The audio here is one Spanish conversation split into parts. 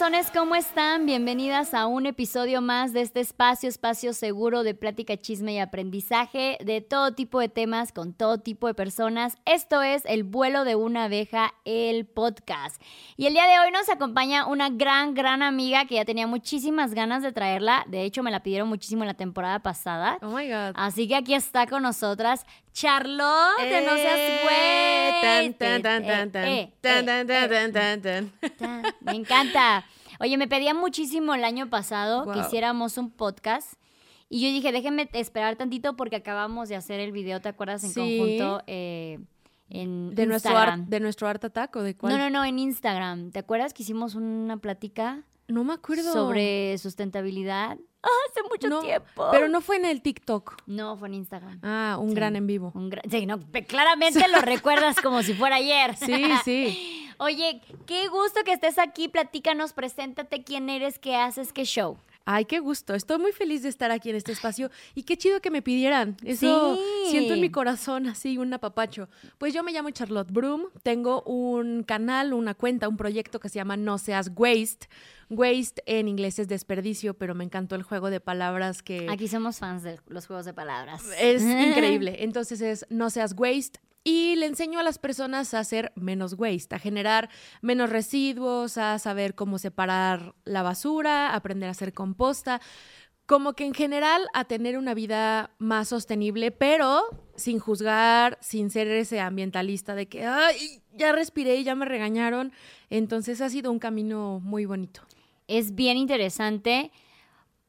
corazones, ¿cómo están? Bienvenidas a un episodio más de este espacio, espacio seguro de plática, chisme y aprendizaje de todo tipo de temas con todo tipo de personas. Esto es El vuelo de una abeja, el podcast. Y el día de hoy nos acompaña una gran, gran amiga que ya tenía muchísimas ganas de traerla. De hecho, me la pidieron muchísimo en la temporada pasada. Oh my God. Así que aquí está con nosotras Charlotte, No Seas Güey. tan, tan, tan, tan, Eh, tan, eh, tan, tan, eh, tan, tan, tan. Ta, Me encanta. Oye, me pedían muchísimo el año pasado que hiciéramos un podcast. Y yo dije, déjenme esperar tantito porque acabamos de hacer el video, ¿te acuerdas? En Sí. conjunto eh, en De nuestro, art, de nuestro art attack o de cuál? No, no, no, en Instagram. ¿Te acuerdas que hicimos una plática No me acuerdo. sobre sustentabilidad? ¡Ah, hace mucho No, tiempo! Pero no fue en el TikTok. No, fue en Instagram. Ah, un Sí. gran en vivo. Un gran- sí, no, claramente lo recuerdas como si fuera ayer. Sí, sí. Oye, qué gusto que estés aquí. Platícanos, preséntate quién eres, qué haces, qué show. Ay, qué gusto. Estoy muy feliz de estar aquí en este espacio y qué chido que me pidieran. Eso Sí. siento en mi corazón así un apapacho. Pues yo me llamo Charlotte Broom, tengo un canal, una cuenta, un proyecto que se llama No Seas Waste. Waste en inglés es desperdicio, pero me encantó el juego de palabras que Aquí somos fans de los juegos de palabras. es increíble. Entonces es No Seas Waste. Y le enseño a las personas a hacer menos waste, a generar menos residuos, a saber cómo separar la basura, aprender a hacer composta, como que en general a tener una vida más sostenible, pero sin juzgar, sin ser ese ambientalista de que, ay, ya respiré y ya me regañaron. Entonces ha sido un camino muy bonito. Es bien interesante.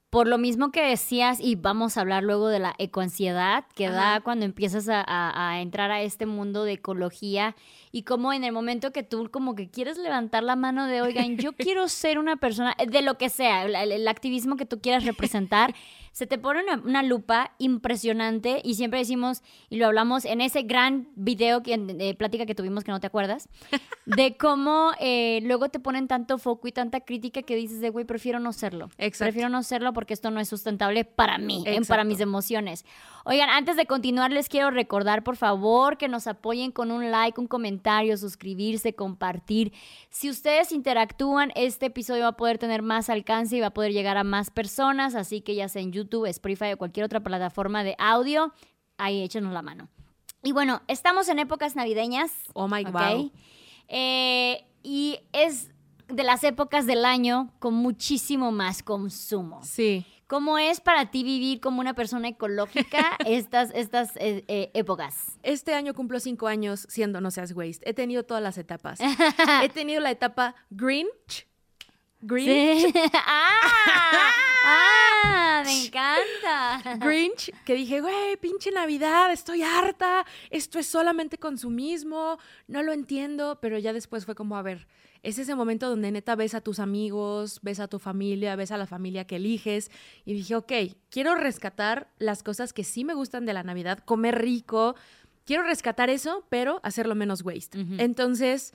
Por lo mismo que decías, y vamos a hablar luego de la ecoansiedad que da cuando empiezas a, a- a entrar a este mundo de ecología y cómo en el momento que tú como que quieres levantar la mano de, oigan, yo quiero ser una persona, de lo que sea, el, activismo que tú quieras representar, se te pone una, una lupa impresionante y siempre decimos, y lo hablamos en ese gran video, que, de plática que tuvimos que no te acuerdas, de cómo eh, luego te ponen tanto foco y tanta crítica que dices de, güey, prefiero no serlo. Exacto. Prefiero no serlo porque esto no es sustentable para mí, en- para mis emociones. Oigan, antes de continuar, les quiero recordar, por favor, que nos apoyen con un like, un comentario, suscribirse, compartir. Si ustedes interactúan, este episodio va a poder tener más alcance y va a poder llegar a más personas, así que ya sea en YouTube, Spotify o cualquier otra plataforma de audio, ahí échenos la mano. Y bueno, estamos en épocas navideñas. Oh my ¿ok? wow. Eh, y es de las épocas del año con muchísimo más consumo. Sí. ¿Cómo es para ti vivir como una persona ecológica estas, estas eh, eh, épocas? Este año cumplo cinco años siendo No Seas Waste. He tenido todas las etapas. He tenido la etapa Grinch. Grinch. Sí. ¡Ah! ¡Ah! ¡Me encanta! Grinch, que dije, güey, pinche Navidad, estoy harta, esto es solamente consumismo, no lo entiendo, pero ya después fue como, a ver, es ese momento donde neta ves a tus amigos, ves a tu familia, ves a la familia que eliges, y dije, ok, quiero rescatar las cosas que sí me gustan de la Navidad, comer rico, quiero rescatar eso, pero hacerlo menos waste. Entonces...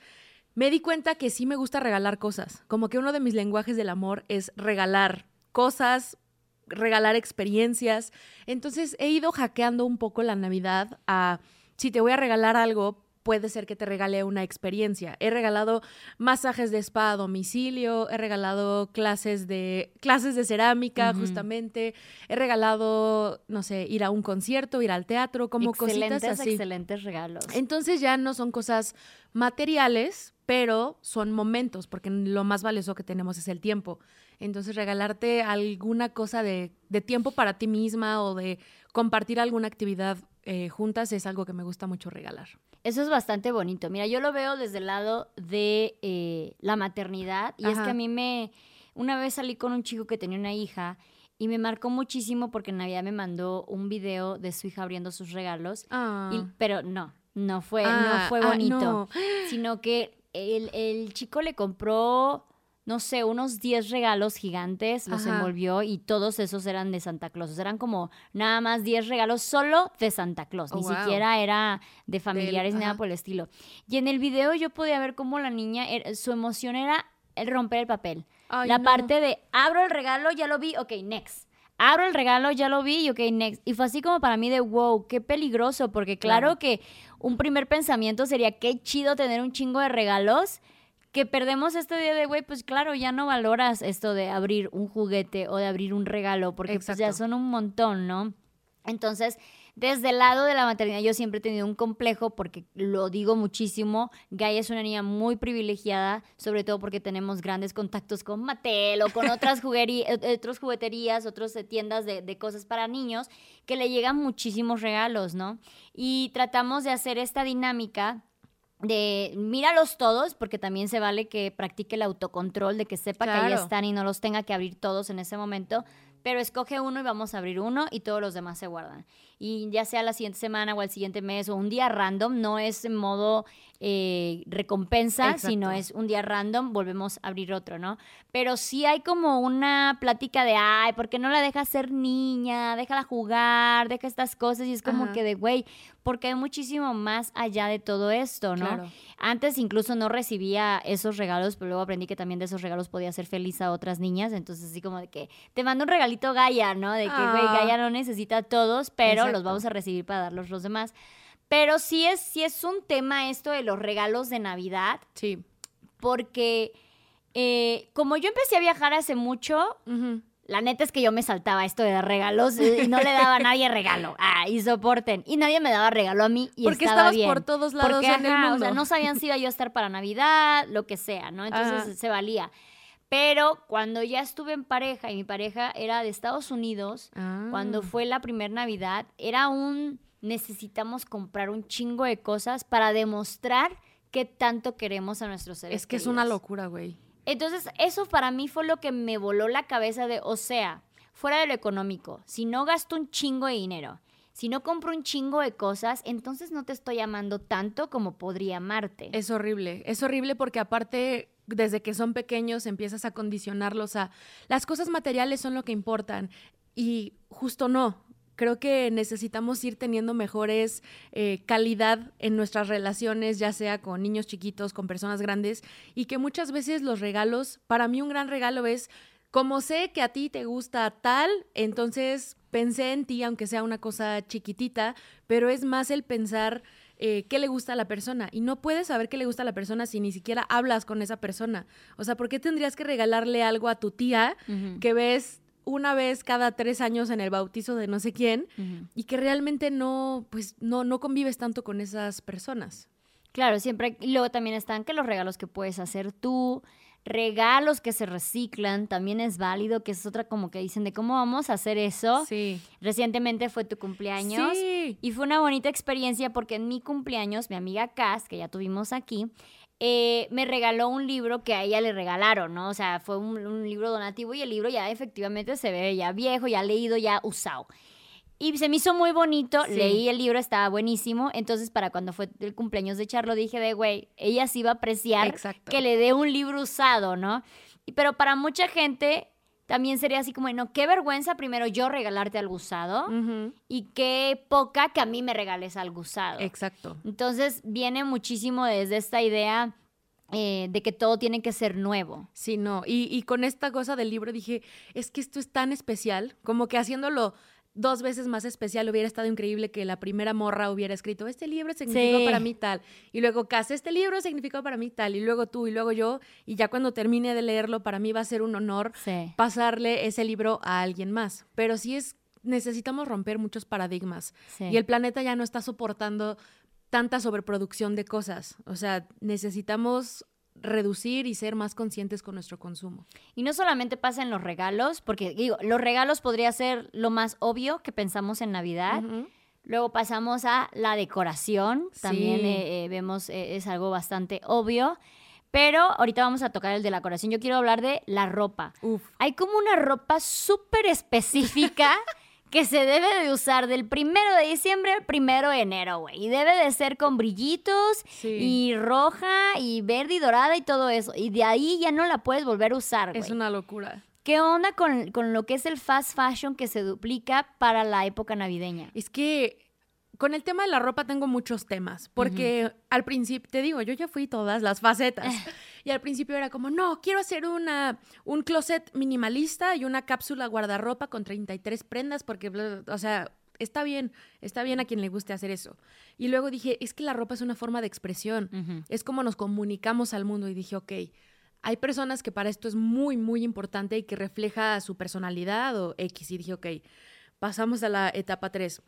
Me di cuenta que sí me gusta regalar cosas, como que uno de mis lenguajes del amor es regalar cosas, regalar experiencias. Entonces he ido hackeando un poco la Navidad a, si te voy a regalar algo, puede ser que te regale una experiencia. He regalado masajes de spa a domicilio, he regalado clases de, clases de cerámica, justamente, he regalado, no sé, ir a un concierto, ir al teatro, como excelentes, cositas así. excelentes regalos. Entonces ya no son cosas materiales, pero son momentos, porque lo más valioso que tenemos es el tiempo. Entonces regalarte alguna cosa de, de tiempo para ti misma o de compartir alguna actividad eh, juntas es algo que me gusta mucho regalar. Eso es bastante bonito. Mira, yo lo veo desde el lado de eh, la maternidad y es que a mí me... Una vez salí con un chico que tenía una hija y me marcó muchísimo porque en Navidad me mandó un video de su hija abriendo sus regalos. Ah. Y- pero no, no fue, no Ah, fue ah, bonito. no. Sino que el, el chico le compró, no sé, unos 10 regalos gigantes, los Ajá. envolvió y todos esos eran de Santa Claus. Eran como nada más 10 regalos solo de Santa Claus. Oh, Ni wow. siquiera era de familiares ni nada por el estilo. Y en el video yo podía ver cómo la niña, su emoción era el romper el papel. Ay, la no. parte de abro el regalo, ya lo vi, ok, next. Abro el regalo, ya lo vi y ok, next. Y fue así como para mí de wow, qué peligroso, porque claro, Claro. que un primer pensamiento sería qué chido tener un chingo de regalos, que perdemos este día de, güey, pues claro, ya no valoras esto de abrir un juguete o de abrir un regalo, porque pues ya son un montón, ¿no? Entonces, desde el lado de la maternidad yo siempre he tenido un complejo porque lo digo muchísimo, Gaia es una niña muy privilegiada, sobre todo porque tenemos grandes contactos con Mattel o con otras, eh, otras jugueterías, otras tiendas de, de cosas para niños, que le llegan muchísimos regalos, ¿no? Y tratamos de hacer esta dinámica de míralos todos, porque también se vale que practique el autocontrol, de que sepa que ahí están y no los tenga que abrir todos en ese momento, pero escoge uno y vamos a abrir uno y todos los demás se guardan y ya sea la siguiente semana o el siguiente mes o un día random, no es en modo eh, recompensa, sino es un día random, volvemos a abrir otro, ¿no? Pero sí hay como una plática de, ay, ¿por qué no la dejas ser niña? Déjala jugar, deja estas cosas y es como que de, güey, porque hay muchísimo más allá de todo esto, ¿no? Antes incluso no recibía esos regalos, pero luego aprendí que también de esos regalos podía ser feliz a otras niñas, entonces así como de que te mando un regalito Gaia, ¿no? De que, güey, ah. Gaia no necesita todos, pero los vamos a recibir para darlos los demás. Pero sí es, sí es un tema esto de los regalos de Navidad. Sí. Porque eh, como yo empecé a viajar hace mucho, la neta es que yo me saltaba esto de dar regalos y no le daba a nadie regalo. Ah, y soporten. Y nadie me daba regalo a mí y Porque estaba estabas por todos lados en el mundo. O sea, no sabían si iba yo a estar para Navidad, lo que sea, ¿no? Entonces se valía. Pero cuando ya estuve en pareja y mi pareja era de Estados Unidos, cuando ah. fue la primera Navidad, era un necesitamos comprar un chingo de cosas para demostrar qué tanto queremos a nuestros seres. Es que es una locura, güey. Entonces, eso para mí fue lo que me voló la cabeza de, o sea, fuera de lo económico, si no gasto un chingo de dinero, si no compro un chingo de cosas, entonces no te estoy amando tanto como podría amarte. Es horrible, es horrible porque aparte desde que son pequeños empiezas a condicionarlos a las cosas materiales son lo que importan y justo no. Creo que necesitamos ir teniendo mejores eh, calidad en nuestras relaciones, ya sea con niños chiquitos, con personas grandes, y que muchas veces los regalos, para mí un gran regalo es, como sé que a ti te gusta tal, entonces pensé en ti, aunque sea una cosa chiquitita, pero es más el pensar eh, qué le gusta a la persona. Y no puedes saber qué le gusta a la persona si ni siquiera hablas con esa persona. O sea, ¿por qué tendrías que regalarle algo a tu tía que ves una vez cada tres años en el bautizo de no sé quién y que realmente no, pues no, no convives tanto con esas personas? Claro, siempre. Y luego también están que los regalos que puedes hacer tú, regalos que se reciclan, también es válido, que es otra como que dicen de cómo vamos a hacer eso. Sí. Recientemente fue tu cumpleaños sí. y fue una bonita experiencia porque en mi cumpleaños, mi amiga Cass, que ya tuvimos aquí, eh, me regaló un libro que a ella le regalaron, ¿no? O sea, fue un, un libro donativo y el libro ya efectivamente se ve ya viejo, ya leído, ya usado. Y se me hizo muy bonito, leí el libro, estaba buenísimo. Entonces, para cuando fue el cumpleaños de Charlo, dije de, güey, ella sí iba a apreciar que le dé un libro usado, ¿no? Pero para mucha gente también sería así como, no, qué vergüenza primero yo regalarte algo usado y qué poca que a mí me regales algo usado. Exacto. Entonces, viene muchísimo desde esta idea eh, de que todo tiene que ser nuevo. Sí, no. Y, y con esta cosa del libro dije, es que esto es tan especial, como que haciéndolo dos veces más especial. Hubiera estado increíble que la primera morra hubiera escrito, este libro significó para mí tal. Y luego Cas, este libro significó para mí tal. Y luego tú y luego yo. Y ya cuando termine de leerlo, para mí va a ser un honor pasarle ese libro a alguien más. Pero sí es, necesitamos romper muchos paradigmas. Y el planeta ya no está soportando tanta sobreproducción de cosas. O sea, necesitamos reducir y ser más conscientes con nuestro consumo. Y no solamente pasa en los regalos, porque digo, los regalos podría ser lo más obvio que pensamos en Navidad. Luego pasamos a la decoración, también eh, eh, vemos, eh, es algo bastante obvio. Pero ahorita vamos a tocar el de la decoración. Yo quiero hablar de la ropa. Hay como una ropa súper específica que se debe de usar del primero de diciembre al primero de enero, güey. Y debe de ser con brillitos y roja y verde y dorada y todo eso. Y de ahí ya no la puedes volver a usar, güey. Es una locura. ¿Qué onda con, con lo que es el fast fashion que se duplica para la época navideña? Es que con el tema de la ropa tengo muchos temas, porque al principio, te digo, yo ya fui todas las facetas. y al principio era como, no, quiero hacer una, un closet minimalista y una cápsula guardarropa con 33 prendas, porque, o sea, está bien, está bien a quien le guste hacer eso. Y luego dije, es que la ropa es una forma de expresión, es como nos comunicamos al mundo y dije, ok, hay personas que para esto es muy, muy importante y que refleja su personalidad o X. Y dije, ok, pasamos a la etapa 3.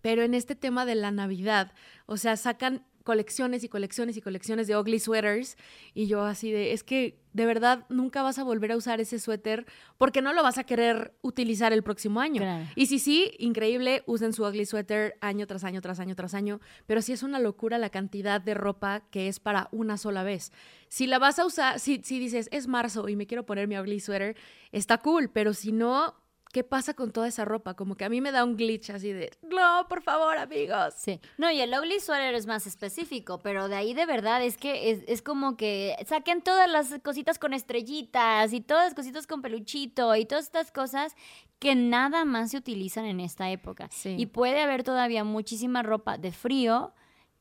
Pero en este tema de la Navidad, o sea, sacan colecciones y colecciones y colecciones de ugly sweaters y yo así de, es que de verdad nunca vas a volver a usar ese suéter porque no lo vas a querer utilizar el próximo año. Y si sí, increíble, usen su ugly sweater año tras año, tras año, tras año, pero sí es una locura la cantidad de ropa que es para una sola vez. Si la vas a usar, si, si dices, es marzo y me quiero poner mi ugly sweater, está cool, pero si no, ¿qué pasa con toda esa ropa? Como que a mí me da un glitch así de, no, por favor, amigos. Sí. No, y el ugly sweater es más específico, pero de ahí de verdad es que es, como que saquen todas las cositas con estrellitas y todas las cositas con peluchito y todas estas cosas que nada más se utilizan en esta época. Y puede haber todavía muchísima ropa de frío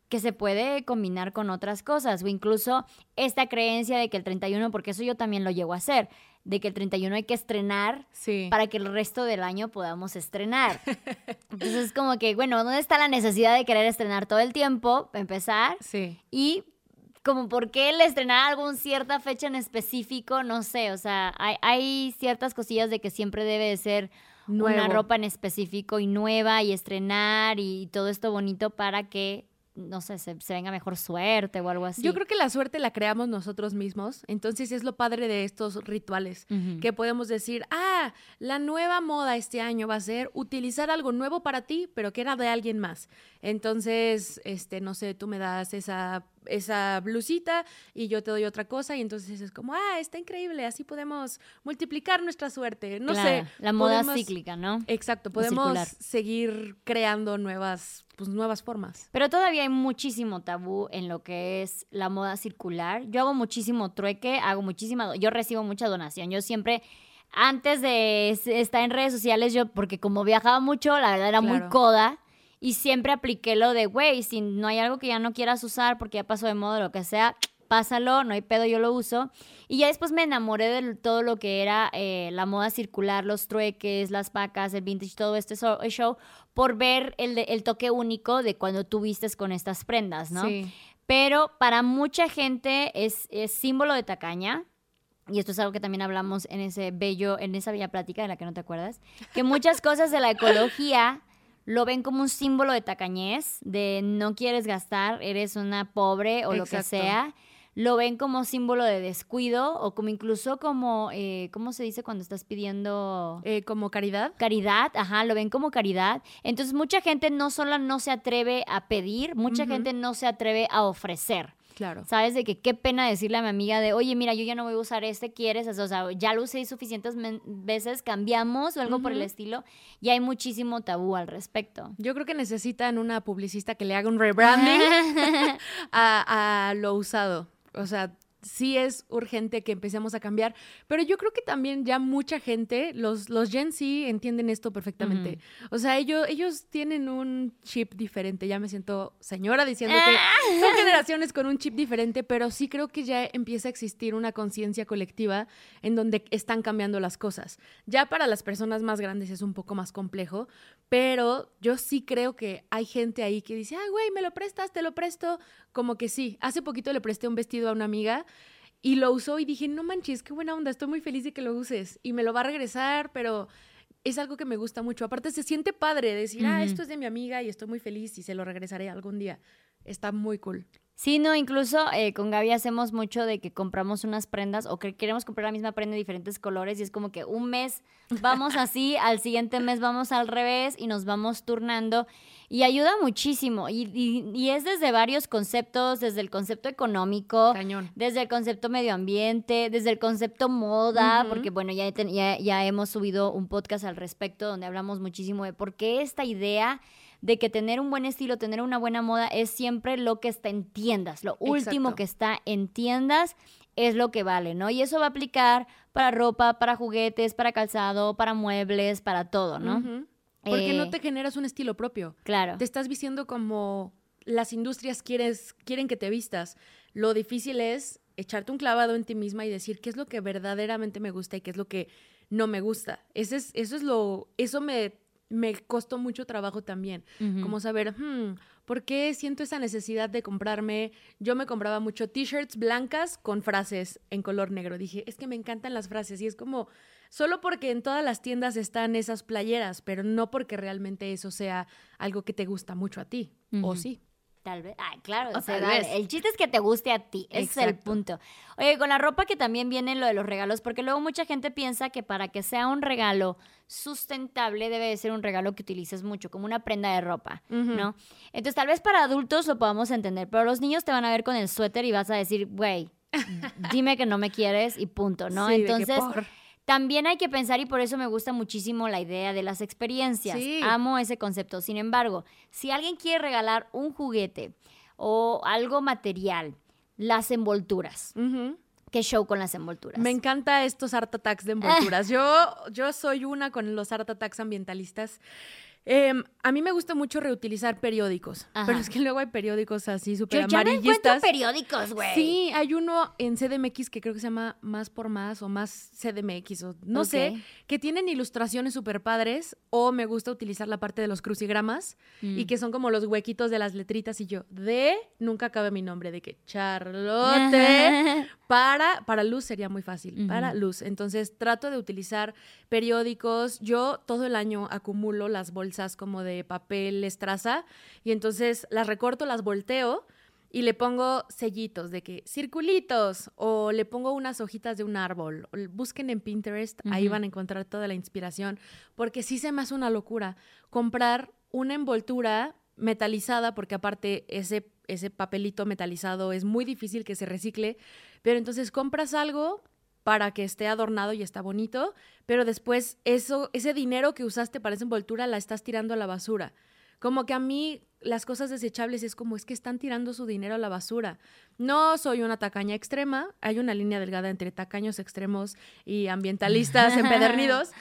que se puede combinar con otras cosas o incluso esta creencia de que el 31, porque eso yo también lo llego a hacer, de que el 31 hay que estrenar para que el resto del año podamos estrenar. Entonces es como que, bueno, ¿dónde está la necesidad de querer estrenar todo el tiempo, empezar? Sí. Y como por qué el estrenar alguna cierta fecha en específico, no sé, o sea, hay, ciertas cosillas de que siempre debe de ser una ropa en específico y nueva y estrenar y todo esto bonito para que no sé, se, venga mejor suerte o algo así. Yo creo que la suerte la creamos nosotros mismos, entonces es lo padre de estos rituales, que podemos decir, ah, la nueva moda este año va a ser utilizar algo nuevo para ti, pero que era de alguien más. Entonces, este, no sé, tú me das esa esa blusita y yo te doy otra cosa y entonces es como, ah, está increíble, así podemos multiplicar nuestra suerte. No sé. La moda cíclica, ¿no? Exacto, podemos seguir creando nuevas, pues, nuevas formas. Pero todavía hay muchísimo tabú en lo que es la moda circular. Yo hago muchísimo trueque, hago muchísima, yo recibo mucha donación. Yo siempre antes de estar en redes sociales, yo, porque como viajaba mucho, la verdad era muy coda, y siempre apliqué lo de, güey, si no hay algo que ya no quieras usar porque ya pasó de moda, lo que sea, pásalo, no hay pedo, yo lo uso. Y ya después me enamoré de todo lo que era eh, la moda circular, los trueques, las pacas, el vintage, todo este show, por ver el, el toque único de cuando tú vistes con estas prendas, ¿no? Sí. Pero para mucha gente es, es símbolo de tacaña. Y esto es algo que también hablamos en ese bello, en esa bella plática de la que no te acuerdas, que muchas cosas de la ecología lo ven como un símbolo de tacañez, de no quieres gastar, eres una pobre o lo que sea. Lo ven como símbolo de descuido o como incluso como, eh, ¿cómo se dice cuando estás pidiendo? Eh, como caridad. Caridad, ajá, lo ven como caridad. Entonces mucha gente no solo no se atreve a pedir, mucha gente no se atreve a ofrecer. Claro. ¿Sabes? De que qué pena decirle a mi amiga de, oye, mira, yo ya no voy a usar este, ¿quieres? O sea, ya lo usé suficientes veces, cambiamos o algo por el estilo. Y hay muchísimo tabú al respecto. Yo creo que necesitan una publicista que le haga un rebranding a, a lo usado. O sea, sí es urgente que empecemos a cambiar, pero yo creo que también ya mucha gente, los, los Gen Z entienden esto perfectamente. O sea, ellos, ellos tienen un chip diferente, ya me siento señora diciendo que ah. son generaciones con un chip diferente, pero sí creo que ya empieza a existir una conciencia colectiva en donde están cambiando las cosas. Ya para las personas más grandes es un poco más complejo, pero yo sí creo que hay gente ahí que dice, ay, güey, me lo prestas, te lo presto. Como que sí. Hace poquito le presté un vestido a una amiga y lo usó y dije, no manches, qué buena onda, estoy muy feliz de que lo uses. Y me lo va a regresar, pero es algo que me gusta mucho. Aparte, se siente padre decir, ah, esto es de mi amiga y estoy muy feliz y se lo regresaré algún día. Está muy cool. Sí, no, incluso eh, con Gaby hacemos mucho de que compramos unas prendas o que queremos comprar la misma prenda de diferentes colores y es como que un mes vamos así, al siguiente mes vamos al revés y nos vamos turnando y ayuda muchísimo y, es desde varios conceptos, desde el concepto económico, desde el concepto medio ambiente, desde el concepto moda, porque bueno, ya, ya, ya hemos subido un podcast al respecto donde hablamos muchísimo de por qué esta idea de que tener un buen estilo, tener una buena moda es siempre lo que está en tiendas, lo último que está en tiendas es lo que vale, ¿no? Y eso va a aplicar para ropa, para juguetes, para calzado, para muebles, para todo, ¿no? Porque no eh, te generas un estilo propio. Claro. Te estás vistiendo como las industrias quieres, quieren que te vistas. Lo difícil es echarte un clavado en ti misma y decir qué es lo que verdaderamente me gusta y qué es lo que no me gusta. Ese es, eso es lo, eso me me costó mucho trabajo también, como saber, hmm, ¿por qué siento esa necesidad de comprarme? Yo me compraba mucho t-shirts blancas con frases en color negro. Dije, es que me encantan las frases y es como, solo porque en todas las tiendas están esas playeras, pero no porque realmente eso sea algo que te gusta mucho a ti, o sí. Tal vez. Ay, claro. O se tal vale. vez. El chiste es que te guste a ti. Ese es el punto. Oye, con la ropa que también viene lo de los regalos, porque luego mucha gente piensa que para que sea un regalo sustentable debe de ser un regalo que utilices mucho, como una prenda de ropa. ¿no? Entonces, tal vez para adultos lo podamos entender, pero los niños te van a ver con el suéter y vas a decir, güey, dime que no me quieres y punto, ¿no? Sí, de que Entonces, por- también hay que pensar y por eso me gusta muchísimo la idea de las experiencias. Sí. Amo ese concepto. Sin embargo, si alguien quiere regalar un juguete o algo material, las envolturas. ¿Qué show con las envolturas? Me encanta estos art attacks de envolturas. Yo, yo soy una con los art attacks ambientalistas. Em, a mí me gusta mucho reutilizar periódicos, Ajá. pero es que luego hay periódicos así súper Yo ya no encuentro amarillistas. periódicos, güey. Sí, hay uno en CDMX que creo que se llama Más por Más o Más CDMX o no sé, que tienen ilustraciones súper padres o me gusta utilizar la parte de los crucigramas Mm. y que son como los huequitos de las letritas y yo de, nunca cabe mi nombre, de que Charlotte para, para luz sería muy fácil, para luz. Entonces trato de utilizar periódicos. Yo todo el año acumulo las bolsas como de papel estraza y entonces las recorto, las volteo y le pongo sellitos de que circulitos o le pongo unas hojitas de un árbol. O Busquen en Pinterest, ahí Ujú. van a encontrar toda la inspiración porque sí se me hace una locura comprar una envoltura metalizada porque aparte ese ese papelito metalizado es muy difícil que se recicle, pero entonces compras algo para que esté adornado y está bonito, pero después eso ese dinero que usaste para esa envoltura la estás tirando a la basura. Como que a mí las cosas desechables es como es que están tirando su dinero a la basura. No soy una tacaña extrema, hay una línea delgada entre tacaños extremos y ambientalistas empedernidos,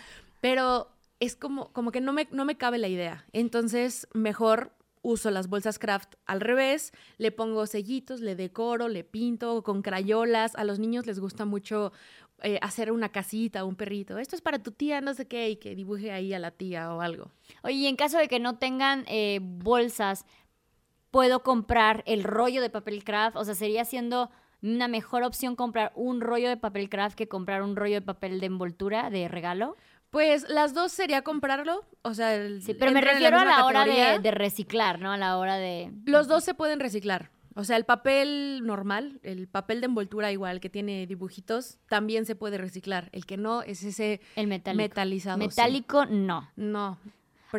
pero es como, como que no me, no me cabe la idea. Entonces, mejor uso las bolsas craft al revés, le pongo sellitos, le decoro, le pinto con crayolas. A los niños les gusta mucho eh, hacer una casita, un perrito. Esto es para tu tía, no sé qué, y que dibuje ahí a la tía o algo. Oye, y en caso de que no tengan eh, bolsas, ¿puedo comprar el rollo de papel craft? O sea, sería siendo una mejor opción comprar un rollo de papel craft que comprar un rollo de papel de envoltura de regalo. Pues las dos sería comprarlo, o sea, el- Sí, pero me refiero a la hora de, de reciclar, ¿no? A la hora de... Los dos se pueden reciclar. O sea, el papel normal, el papel de envoltura igual que tiene dibujitos, también se puede reciclar. El que no es ese El metálico. metalizado. sí. Metálico, no. No,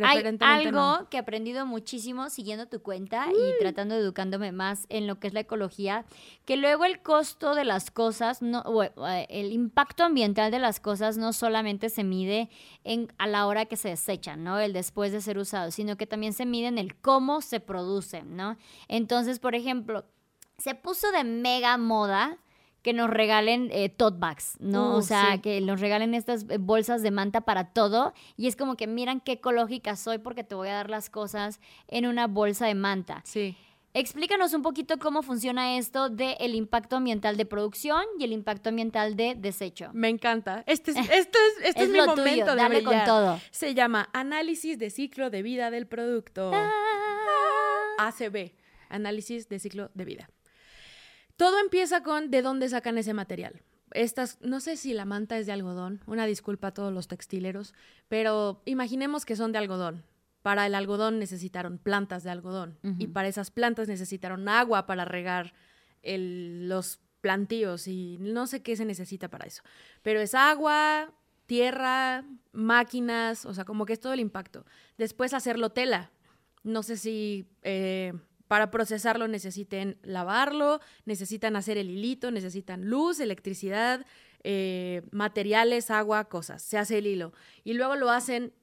Hay algo no. que he aprendido muchísimo siguiendo tu cuenta y tratando de educándome más en lo que es la ecología, que luego el costo de las cosas, no, o, eh, el impacto ambiental de las cosas no solamente se mide en, a la hora que se desechan, ¿no? El después de ser usado, sino que también se mide en el cómo se producen, ¿no? Entonces, por ejemplo, se puso de mega moda que nos regalen eh, tote bags, ¿no? Uh, o sea, sí. que nos regalen estas eh, bolsas de manta para todo y es como que miran qué ecológica soy porque te voy a dar las cosas en una bolsa de manta. Sí. Explícanos un poquito cómo funciona esto del impacto ambiental de producción y el impacto ambiental de desecho. Me encanta. Este es, esto es, este es, mi momento tuyo, de dale con todo. Se llama Análisis de ciclo de vida del producto. ACB, Análisis de ciclo de vida. Todo empieza con de dónde sacan ese material. Estas, no sé si la manta es de algodón, una disculpa a todos los textileros, pero imaginemos que son de algodón. Para el algodón necesitaron plantas de algodón y para esas plantas necesitaron agua para regar el- los plantíos y no sé qué se necesita para eso. Pero es agua, tierra, máquinas, o sea, como que es todo el impacto. Después hacerlo tela. No sé si eh, para procesarlo necesiten lavarlo, necesitan hacer el hilito, necesitan luz, electricidad, eh, materiales, agua, cosas. Se hace el hilo. Y luego lo hacen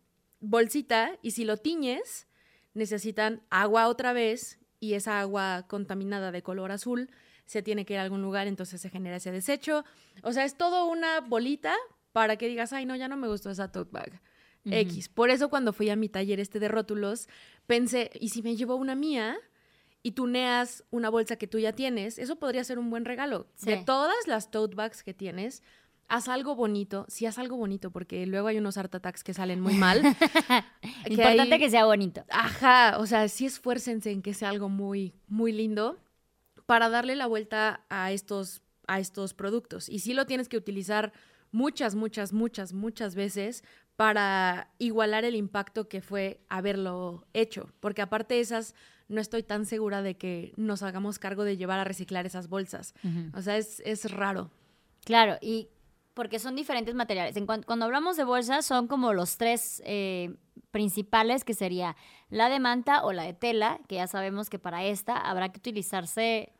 bolsita y si lo tiñes, necesitan agua otra vez y esa agua contaminada de color azul se tiene que ir a algún lugar, entonces se genera ese desecho. O sea, es todo una bolita para que digas, ay, no, ya no me gustó esa tote bag. X. Por eso cuando fui a mi taller este de rótulos, pensé, ¿y si me llevo una mía? Y tuneas una bolsa que tú ya tienes, eso podría ser un buen regalo. De todas las tote bags que tienes, haz algo bonito, sí haz algo bonito, porque luego hay unos art attacks que salen muy mal. Importante que sea bonito. Ajá, o sea, sí esfuércense en que sea algo muy, muy lindo para darle la vuelta a estos, a estos productos. Y sí lo tienes que utilizar muchas, muchas, muchas, muchas veces para igualar el impacto que fue haberlo hecho. Porque aparte de esas, no estoy tan segura de que nos hagamos cargo de llevar a reciclar esas bolsas. O sea, es, es raro. Claro, y porque son diferentes materiales. En cuando hablamos de bolsas, son como los tres eh, principales, que sería la de manta o la de tela, que ya sabemos que para esta habrá que utilizarse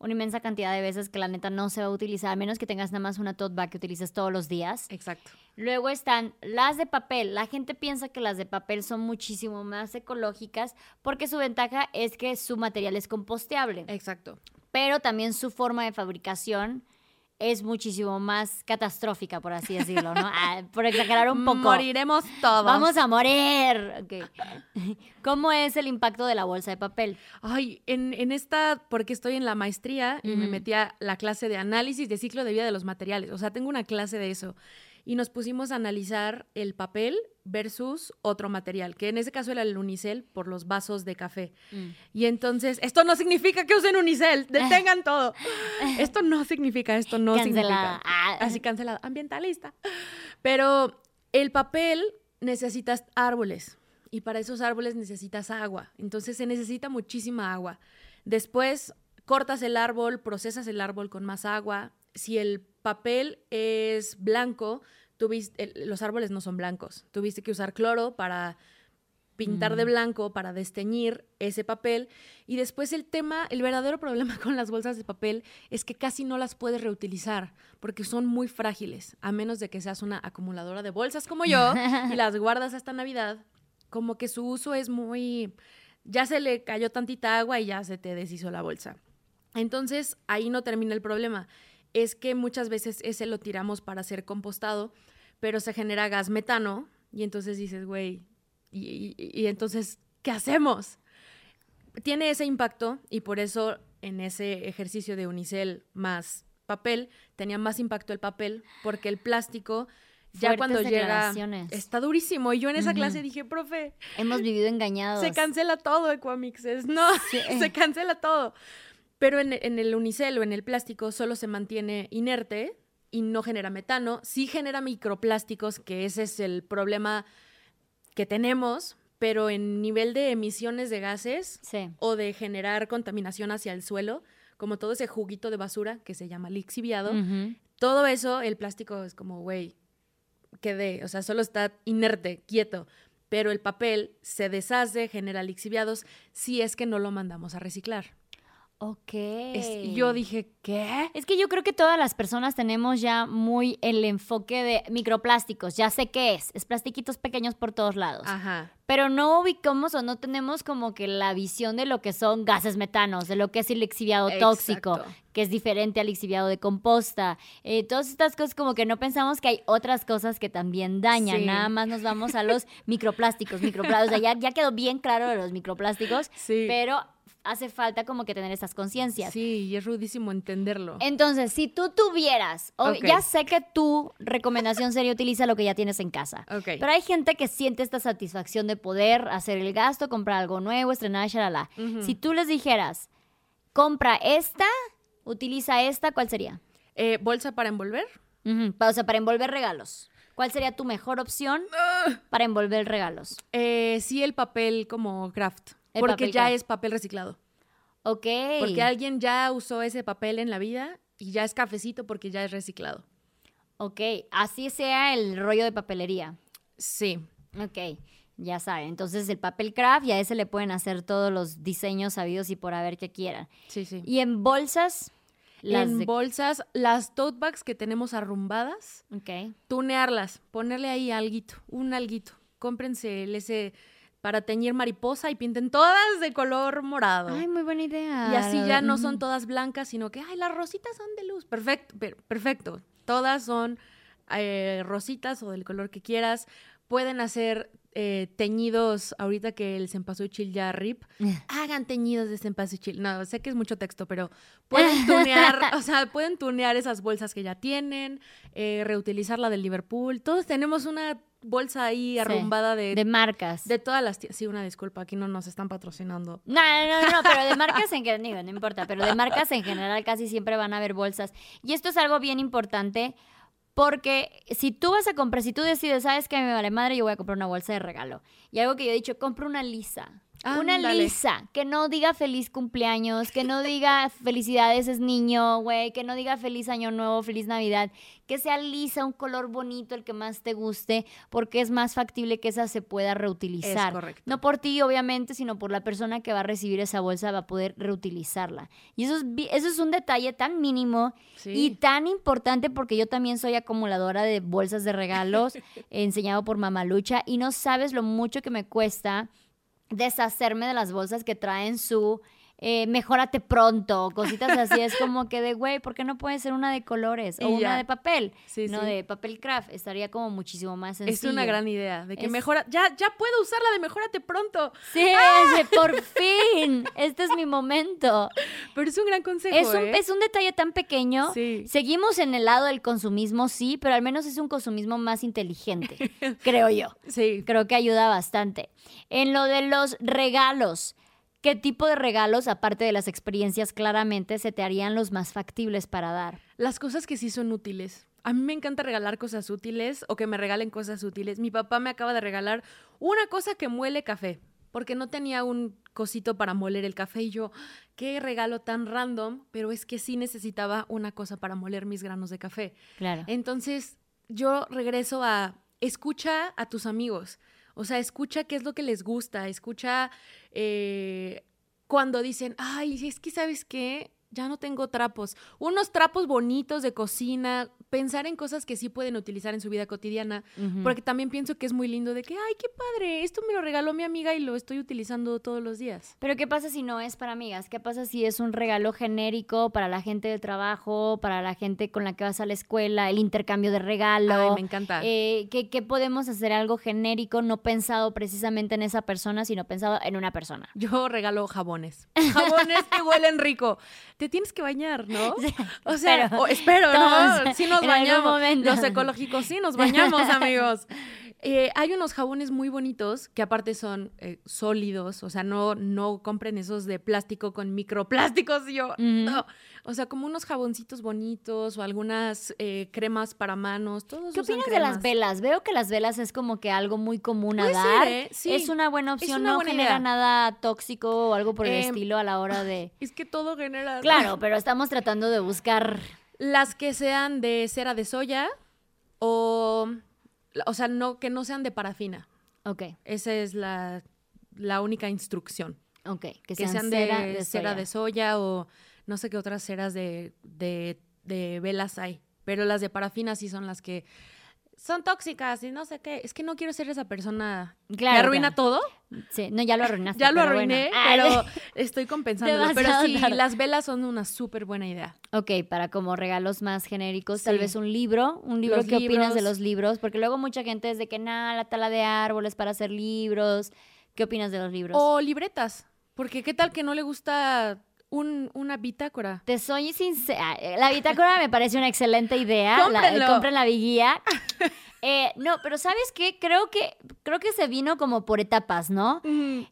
una inmensa cantidad de veces que la neta no se va a utilizar, a menos que tengas nada más una tote bag que utilices todos los días. Exacto. Luego están las de papel. La gente piensa que las de papel son muchísimo más ecológicas porque su ventaja es que su material es composteable. Exacto. Pero también su forma de fabricación es muchísimo más catastrófica, por así decirlo, ¿no? Ah, por exagerar un poco. Moriremos todos. Vamos a morir. Okay. ¿Cómo es el impacto de la bolsa de papel? Ay, en, en esta, porque estoy en la maestría y me metí a la clase de análisis de ciclo de vida de los materiales. O sea, tengo una clase de eso y nos pusimos a analizar el papel versus otro material, que en ese caso era el unicel por los vasos de café. Mm. Y entonces, esto no significa que usen unicel, detengan todo. Esto no significa, esto no significa. Ah. Así cancelada, ambientalista. Pero el papel necesitas árboles y para esos árboles necesitas agua. Entonces se necesita muchísima agua. Después cortas el árbol, procesas el árbol con más agua. Si el papel es blanco, tuviste, los árboles no son blancos. Tuviste que usar cloro para pintar de mm. blanco, para desteñir ese papel. Y después el tema, el verdadero problema con las bolsas de papel es que casi no las puedes reutilizar porque son muy frágiles, a menos de que seas una acumuladora de bolsas como yo y las guardas hasta Navidad. Como que su uso es muy... Ya se le cayó tantita agua y ya se te deshizo la bolsa. Entonces, ahí no termina el problema es que muchas veces ese lo tiramos para ser compostado, pero se genera gas metano y entonces dices, güey, y, entonces, ¿qué hacemos? Tiene ese impacto y por eso en ese ejercicio de unicel más papel tenía más impacto el papel porque el plástico ya cuando llega está durísimo y yo en esa clase dije, profe, hemos vivido engañados. Se cancela todo Equamixes, no, se cancela todo. Pero en, el unicel o en el plástico solo se mantiene inerte y no genera metano. Sí genera microplásticos, que ese es el problema que tenemos, pero en nivel de emisiones de gases o de generar contaminación hacia el suelo, como todo ese juguito de basura que se llama lixiviado, todo eso, el plástico es como, güey, quedé, o sea, solo está inerte, quieto, pero el papel se deshace, genera lixiviados si es que no lo mandamos a reciclar. Ok. yo dije, ¿qué? Es que yo creo que todas las personas tenemos ya muy el enfoque de microplásticos. Ya sé qué es. Es plastiquitos pequeños por todos lados. Ajá. Pero no ubicamos o no tenemos como que la visión de lo que son gases metanos, de lo que es el lixiviado tóxico, que es diferente al lixiviado de composta. Eh, todas estas cosas como que no pensamos que hay otras cosas que también dañan. Nada más nos vamos a los microplásticos, microplásticos. O sea, ya, ya quedó bien claro de los microplásticos. Sí. Pero hace falta como que tener esas conciencias. Sí, y es rudísimo entenderlo. Entonces, si tú tuvieras, ya sé que tu recomendación sería utiliza lo que ya tienes en casa. Pero hay gente que siente esta satisfacción de poder hacer el gasto, comprar algo nuevo, estrenar, shalala. Si tú les dijeras, compra esta, utiliza esta, ¿cuál sería? Eh, ¿Bolsa para envolver? O sea, para envolver regalos. ¿Cuál sería tu mejor opción ah. para envolver regalos? Eh, sí, el papel como craft porque ya es papel reciclado. Ok. Porque alguien ya usó ese papel en la vida y ya es cafecito porque ya es reciclado. Ok, así sea el rollo de papelería. Sí. Ok, ya saben. Entonces el papel craft y a ese le pueden hacer todos los diseños sabidos y por haber que quieran. Sí, sí. Y en bolsas. Las en bolsas, las tote bags que tenemos arrumbadas, Ok. tunearlas, ponerle ahí alguito, un alguito. Cómprense el ese para teñir mariposa y pinten todas de color morado. Ay, muy buena idea. Y así ya no son todas blancas, sino que, ay, las rositas son de luz. Perfecto, perfecto. Todas son eh, rositas o del color que quieras. Pueden hacer eh, teñidos, ahorita que el cempasúchil ya rip, hagan teñidos de cempasúchil. No, sé que es mucho texto, pero pueden tunear, o sea, pueden tunear esas bolsas que ya tienen, eh, reutilizar la del Liverpool. Todos tenemos una bolsa ahí arrumbada de... De marcas. De todas las... Sí, una disculpa, aquí no nos están patrocinando. No, no, no, no pero de marcas en general, no importa, pero de marcas en general casi siempre van a haber bolsas. Y esto es algo bien importante porque si tú vas a comprar, si tú decides, sabes que me vale madre, yo voy a comprar una bolsa de regalo. Y algo que yo he dicho, compro una lisa una lisa, que no diga feliz cumpleaños, que no diga felicidades es niño, güey, que no diga feliz año nuevo, feliz navidad, que sea lisa, un color bonito, el que más te guste, porque es más factible que esa se pueda reutilizar. correcto. No por ti, obviamente, sino por la persona que va a recibir esa bolsa, va a poder reutilizarla. Y eso es, eso es un detalle tan mínimo y tan importante porque yo también soy acumuladora de bolsas de regalos, enseñado por Mamalucha, y no sabes lo mucho que me cuesta deshacerme de las bolsas que traen su eh, mejórate pronto, cositas así. es como que de, güey, ¿por qué no puede ser una de colores o una de papel? no de papel craft. Estaría como muchísimo más sencillo. Es una gran idea, de que mejora, ya, ya puedo usar la de mejórate pronto. Sí, ¡Ah! por fin, este es mi momento. Pero es un gran consejo. Es un, ¿eh? es un detalle tan pequeño. Seguimos en el lado del consumismo, sí, pero al menos es un consumismo más inteligente, creo yo. Sí. Creo que ayuda bastante. En lo de los regalos, ¿Qué tipo de regalos, aparte de las experiencias, claramente se te harían los más factibles para dar? Las cosas que sí son útiles. A mí me encanta regalar cosas útiles o que me regalen cosas útiles. Mi papá me acaba de regalar una cosa que muele café, porque no tenía un cosito para moler el café y yo, qué regalo tan random, pero es que sí necesitaba una cosa para moler mis granos de café. Claro. Entonces, yo regreso a escucha a tus amigos. O sea, escucha qué es lo que les gusta, escucha eh, cuando dicen, ay, es que sabes qué, ya no tengo trapos. Unos trapos bonitos de cocina, pensar en cosas que sí pueden utilizar en su vida cotidiana, porque también pienso que es muy lindo de que, ay, qué padre, esto me lo regaló mi amiga y lo estoy utilizando todos los días. Pero ¿qué pasa si no es para amigas? ¿Qué pasa si es un regalo genérico para la gente del trabajo, para la gente con la que vas a la escuela, el intercambio de regalo? Ay, me encanta. Eh, ¿qué, ¿Qué podemos hacer algo genérico, no pensado precisamente en esa persona, sino pensado en una persona? Yo regalo jabones. Jabones que huelen rico. Te tienes que bañar, ¿no? O sea, espero, ¿no? Si nos bañamos. Los ecológicos sí nos bañamos, amigos. Eh, hay unos jabones muy bonitos que aparte son eh, sólidos, o sea, no, no compren esos de plástico con microplásticos. Yo, no. O sea, como unos jaboncitos bonitos o algunas eh, cremas para manos. Todos ¿Qué opinas de las velas? Veo que las velas es como que algo muy común a dar. Es una buena opción, no genera nada tóxico o algo por el em, estilo a la hora de. Es que todo genera. Claro, pero estamos tratando de buscar. Las que sean de cera de soya o o sea, no, que no sean de parafina. Ok. Esa es la, única instrucción. Ok, que, sean, de, cera de soya o no sé qué otras ceras de, de, de velas hay. Pero las de parafina sí son las que son tóxicas y no sé qué. Es que no quiero ser esa persona que arruina todo. Sí, no, ya lo arruinaste. ya lo arruiné, pero estoy compensando. Pero sí, las velas son una súper buena idea. Ok, para como regalos más genéricos, tal vez un libro. Un libro, ¿qué opinas de los libros? Porque luego mucha gente es de que nada, la tala de árboles para hacer libros. ¿Qué opinas de los libros? O libretas. Porque qué tal que no le gusta una bitácora. Te soy sincera. La bitácora me parece una excelente idea. La, compren la guía. Eh, no, pero ¿sabes qué? Creo que, creo que se vino como por etapas, ¿no?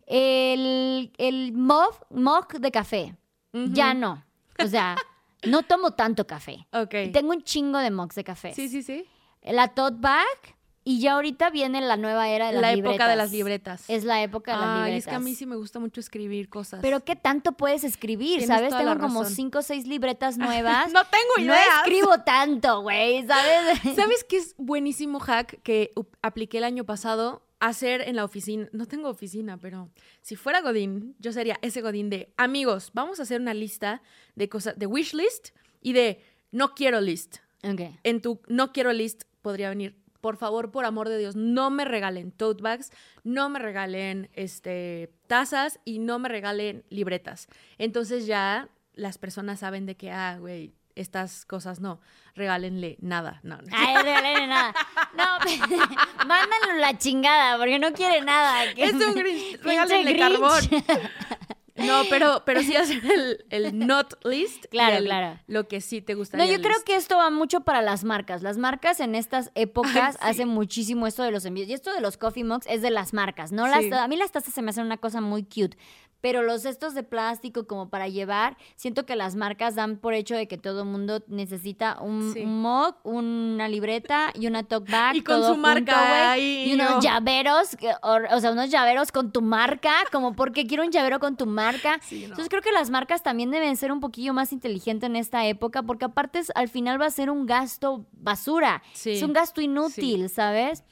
El, el mug, de café. Ya no. O sea, no tomo tanto café. Ok. Tengo un chingo de mugs de café. Sí, sí, sí. La tote bag y ya ahorita viene la nueva era de las la libretas. La época de las libretas. Es la época de las libretas. Ay, es que a mí sí me gusta mucho escribir cosas. Pero ¿qué tanto puedes escribir? ¿Sabes? Tengo como cinco o seis libretas nuevas. no tengo idea. No escribo tanto, güey, ¿sabes? ¿Sabes qué es buenísimo hack que apliqué el año pasado? Hacer en la oficina. No tengo oficina, pero si fuera Godín, yo sería ese Godín de amigos, vamos a hacer una lista de cosas, de wish list y de no quiero list. Ok. En tu no quiero list podría venir por favor, por amor de Dios, no me regalen tote bags, no me regalen este, tazas y no me regalen libretas. Entonces ya las personas saben de que, ah, güey, estas cosas no. Regálenle nada. No, no. Ay, regálenle nada. No, mándanlo la chingada, porque no quiere nada. Es un Grinch. Regálenle Grinch. carbón. No, pero, pero sí hacen el, el not list. Claro, el- claro. Lo que sí te gustaría. No, yo creo list. que esto va mucho para las marcas. Las marcas en estas épocas sí. hacen muchísimo esto de los envíos. Y esto de los coffee mugs es de las marcas. No las, a mí las tazas se me hacen una cosa muy cute. Pero los estos de plástico como para llevar, siento que las marcas dan por hecho de que todo el mundo necesita un, Sí. un mug, una libreta y una tote bag. Y con todo su junto, marca Y unos no. llaveros, o, o sea, unos llaveros con tu marca, como porque quiero un llavero con tu marca. Sí, no. Entonces creo que las marcas también deben ser un poquillo más inteligentes en esta época, porque aparte es- al final va a ser un gasto basura. Sí. Es un gasto inútil, ¿sabes?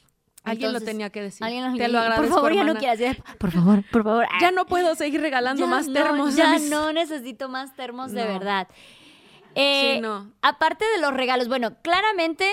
Alguien lo tenía que decir. Alguien lo Te lo Por agradezco, favor, ya no quieras decir, Por favor, por favor. Ya no puedo seguir regalando Ya más termos. Ya mis- no necesito más termos de verdad. Eh, Sí, no. Aparte de los regalos, bueno, claramente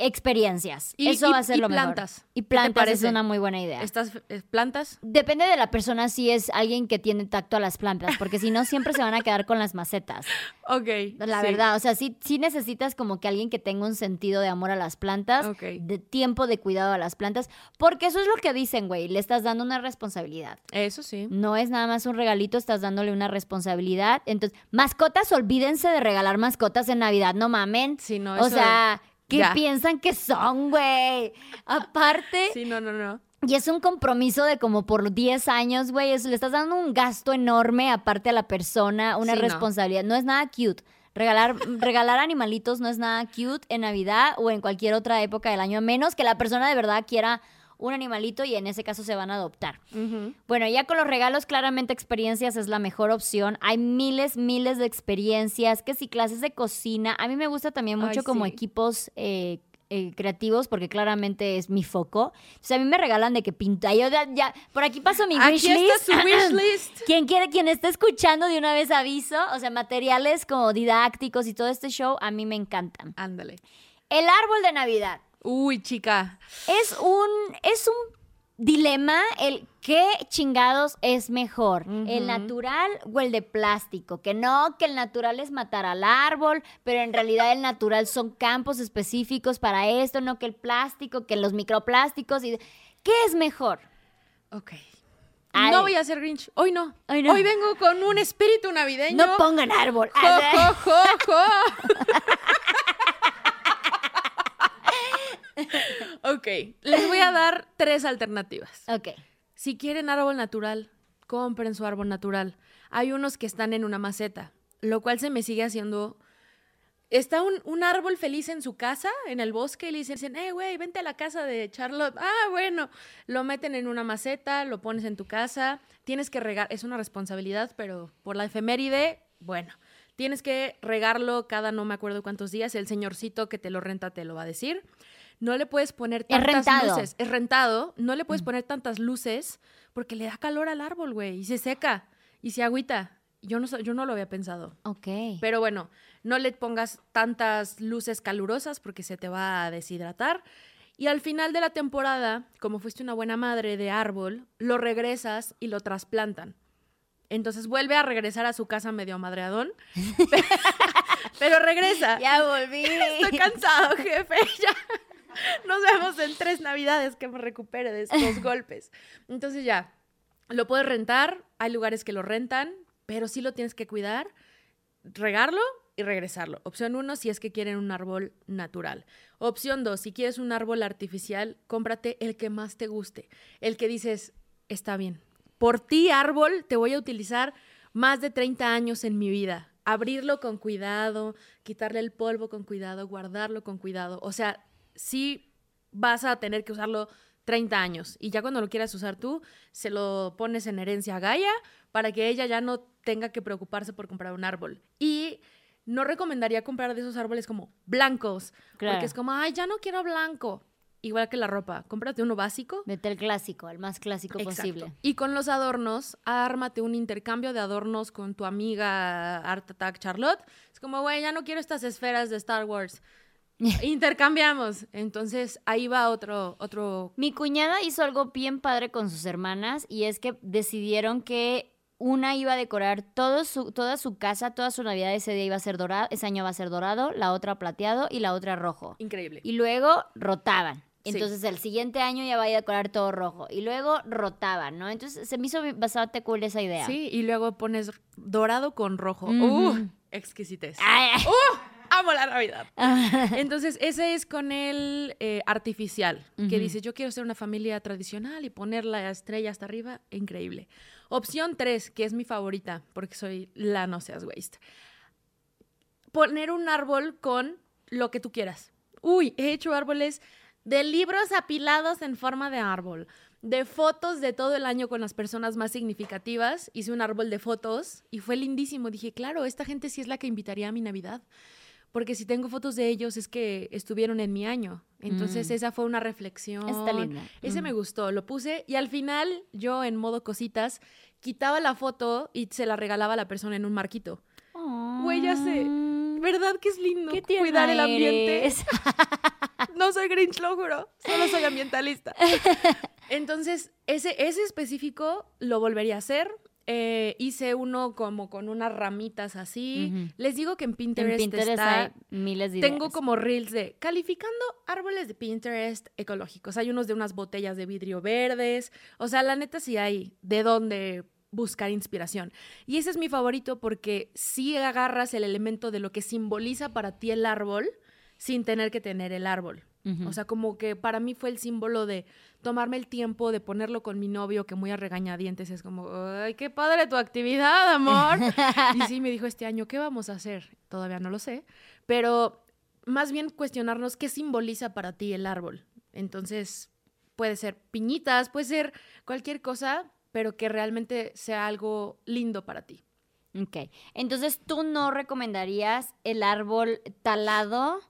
experiencias. Y- Eso y- va a ser y lo plantas. mejor. Y ¿Qué te plantas es una muy buena idea. Estas eh, plantas. Depende de la persona si es alguien que tiene tacto a las plantas, porque si no siempre se van a quedar con las macetas. Ok. La sí. verdad, o sea, sí, sí necesitas como que alguien que tenga un sentido de amor a las plantas, Ok. de tiempo de cuidado a las plantas, porque eso es lo que dicen, güey, le estás dando una responsabilidad. Eso sí. No es nada más un regalito, estás dándole una responsabilidad. Entonces, mascotas, olvídense de regalar mascotas en Navidad, no mamen. Sí, no, o eso- sea, ¿qué ya. piensan que son, güey? Aparte, Sí, no, no, no. y es un compromiso de como por 10 años, güey. Le estás dando un gasto enorme aparte a la persona, una Sí, no. responsabilidad. No. es nada cute. Regalar, regalar animalitos no es nada cute en Navidad o en cualquier otra época del año, a menos que la persona de verdad quiera un animalito y en ese caso se van a adoptar. Bueno, ya con los regalos, claramente experiencias es la mejor opción. Hay miles, miles de experiencias, que si clases de cocina. A mí me gusta también mucho Ay, como sí. equipos eh, eh, creativos, porque claramente es mi foco. O sea, a mí me regalan de que pinta. Yo ya, ya- por aquí paso mi wish Aquí está su wish list. Quien quiere, quien esté escuchando de una vez aviso, o sea, materiales como didácticos y todo este show, a mí me encantan. Ándale. El árbol de Navidad. Uy, chica. Es un, es un dilema el qué chingados es mejor, el natural o el de plástico. Que no, que el natural es matar al árbol, pero en realidad el natural son campos específicos para esto, no que el plástico, que los microplásticos. Y... ¿Qué es mejor? Ok. No voy a ser Grinch. Hoy no. Hoy no. Hoy vengo con un espíritu navideño. No pongan árbol. Jo, jo, jo, jo. ok, les voy a dar tres alternativas. ok. Si quieren árbol natural, compren su árbol natural. Hay unos que están en una maceta, lo cual se me sigue haciendo... Está un, un árbol feliz en su casa, en el bosque, y le dicen, eh, güey, vente a la casa de Charlotte. Ah, bueno, lo meten en una maceta, lo pones en tu casa, tienes que regar, es una responsabilidad, pero por la efeméride, bueno, tienes que regarlo cada no me acuerdo cuántos días, el señorcito que te lo renta te lo va a decir. No le puedes poner tantas luces, es rentado, no le puedes poner tantas luces porque le da calor al árbol, güey, y se seca y se agüita. Yo no, yo no lo había pensado. Ok. Pero bueno, no le pongas tantas luces calurosas porque se te va a deshidratar. Y al final de la temporada, como fuiste una buena madre de árbol, lo regresas y lo trasplantan. Entonces vuelve a regresar a su casa medio madreadón. pero regresa. ya volví. Estoy cansado, jefe. Ya. Nos vemos en tres navidades que me recupere de estos golpes. Entonces ya, lo puedes rentar. Hay lugares que lo rentan, pero sí lo tienes que cuidar, regarlo y regresarlo. Opción uno, si es que quieren un árbol natural. Opción dos, si quieres un árbol artificial, cómprate el que más te guste. El que dices, está bien. Por ti, árbol, te voy a utilizar más de 30 años en mi vida. Abrirlo con cuidado, quitarle el polvo con cuidado, guardarlo con cuidado. O sea, sí vas a tener que usarlo 30 años. Y ya cuando lo quieras usar tú, se lo pones en herencia a Gaia para que ella ya no tenga que preocuparse por comprar un árbol. Y no recomendaría comprar de esos árboles como blancos, Claro. porque es como, ay, ya no quiero blanco. Igual que la ropa, cómprate uno básico. Vete al clásico, el más clásico Exacto. posible. Y con los adornos, ármate un intercambio de adornos con tu amiga Art Attack Charlotte. Es como, güey, ya no quiero estas esferas de Star Wars. Intercambiamos. Entonces ahí va otro, otro. Mi cuñada hizo algo bien padre con sus hermanas y es que decidieron que una iba a decorar todo su, toda su casa, toda su Navidad ese día iba a ser dorado, ese año va a ser dorado, la otra plateado y la otra rojo. Increíble. Y luego rotaban. Sí. Entonces el siguiente año ya va a decorar todo rojo. Y luego rotaban, ¿no? Entonces se me hizo bastante cool esa idea. Sí, y luego pones dorado con rojo. Ujú. ¡Uh! Exquisitez. Ay, ay. ¡Uh! Amo la Navidad. Entonces, ese es con el eh, artificial, que dice, yo quiero ser una familia tradicional y poner la estrella hasta arriba. Increíble. Opción 3, que es mi favorita, porque soy la no seas waste. Poner un árbol con lo que tú quieras. Uy, he hecho árboles de libros apilados en forma de árbol, de fotos de todo el año con las personas más significativas. Hice un árbol de fotos y fue lindísimo. Dije, claro, esta gente sí es la que invitaría a mi Navidad. Porque si tengo fotos de ellos es que estuvieron en mi año. Entonces Mm. esa fue una reflexión. Está linda. Ese Mm. me gustó, lo puse y al final yo en modo cositas quitaba la foto y se la regalaba a la persona en un marquito. Güey, ya sé. ¿Verdad que es lindo Qué cuidar el ambiente? eres. No soy Grinch, lo juro. Solo soy ambientalista. Entonces, ese, ese específico lo volvería a hacer. Eh, hice uno como con unas ramitas así. Les digo que en En Pinterest, está... hay miles de ideas. Tengo como reels de calificando árboles de Pinterest ecológicos. Hay unos de unas botellas de vidrio verdes. O sea, la neta sí hay de dónde buscar inspiración. Y ese es mi favorito porque sí agarras el elemento de lo que simboliza para ti el árbol sin tener que tener el árbol. O sea, como que para mí fue el símbolo de tomarme el tiempo de ponerlo con mi novio, que muy a regañadientes es como, ay, qué padre tu actividad, amor. y sí, me dijo este año, ¿qué vamos a hacer? Todavía no lo sé, pero más bien cuestionarnos qué simboliza para ti el árbol. Entonces, puede ser piñitas, puede ser cualquier cosa, pero que realmente sea algo lindo para ti. Ok. Entonces, ¿tú no recomendarías el árbol talado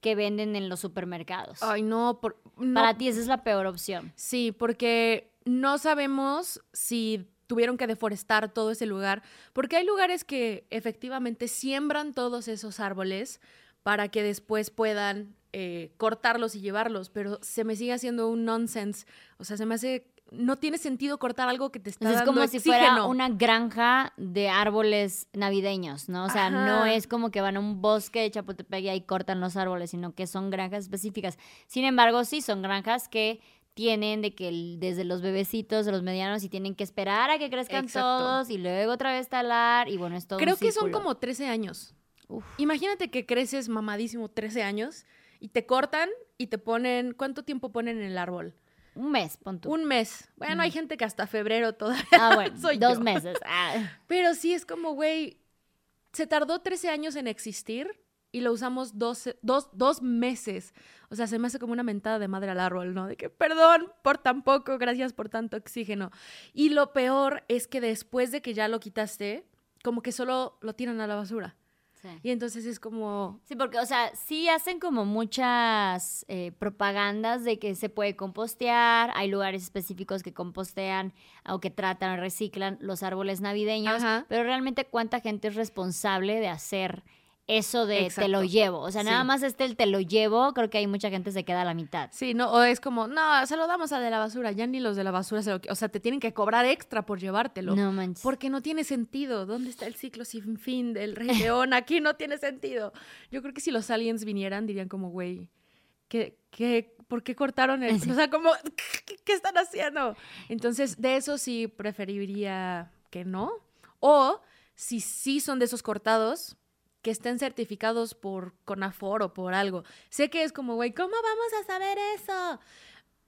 que venden en los supermercados? Ay, no, por, no Para ti esa es la peor opción. Sí, porque no sabemos si tuvieron que deforestar todo ese lugar, porque hay lugares que efectivamente siembran todos esos árboles para que después puedan eh, cortarlos y llevarlos, pero se me sigue haciendo un nonsense. O sea, se me hace... No tiene sentido cortar algo que te está Entonces, es dando como si fuera una granja de árboles navideños, ¿no? O sea, no es como que van a un bosque de Chapultepec y ahí cortan los árboles, sino que son granjas específicas. Sin embargo, sí, son granjas que tienen de que desde los bebecitos, los medianos, y tienen que esperar a que crezcan Exacto. todos y luego otra vez talar y bueno, es todo un Creo que son como 13 años. Uf. Imagínate que creces mamadísimo 13 años y te cortan y te ponen... ¿Cuánto tiempo ponen en el árbol? Un mes, pon tú. Un mes. Bueno, hay gente que hasta febrero todavía. Ah, bueno, soy dos yo. meses. Ah. Pero sí es como, güey, se tardó 13 años en existir y lo usamos 12 dos, dos meses. O sea, se me hace como una mentada de madre al árbol, ¿no? De que, perdón por tan poco, gracias por tanto oxígeno. Y lo peor es que después de que ya lo quitaste, como que solo lo tiran a la basura. Sí. Y entonces es como, Sí, porque, o sea, sí hacen como muchas eh, propagandas de que se puede compostear, hay lugares específicos que compostean o que tratan o reciclan los árboles navideños, Ajá. pero realmente cuánta gente es responsable de hacer eso de te lo llevo. O sea, nada más este el te lo llevo, creo que hay mucha gente se queda a la mitad. sí, ¿no? O es como, no, se lo damos a de la basura, ya ni los de la basura se lo... O sea, te tienen que cobrar extra por llevártelo. No manches. Porque no tiene sentido. ¿Dónde está el ciclo sin fin del Rey León? Aquí no tiene sentido. Yo creo que si los aliens vinieran, dirían como, güey, ¿qué, qué, ¿por qué cortaron el...? O sea, como, ¿qué, qué están haciendo? Entonces, de eso sí preferiría que no. O, si sí son de esos cortados, que estén certificados por CONAFOR o por algo. Sé que es como, güey, ¿cómo vamos a saber eso?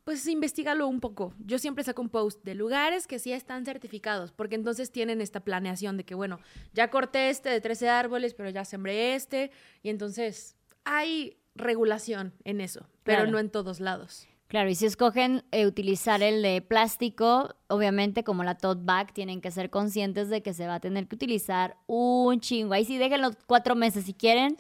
Pues investigalo un poco. Yo siempre saco un post de lugares que sí están certificados, porque entonces tienen esta planeación de que, bueno, ya corté este de 13 árboles, pero ya sembré este, y entonces hay regulación en eso, pero Claro. no en todos lados. Claro, y si escogen eh, utilizar el de plástico, obviamente como la tote bag, tienen que ser conscientes de que se va a tener que utilizar un chingo. Ahí sí déjenlo cuatro meses si quieren,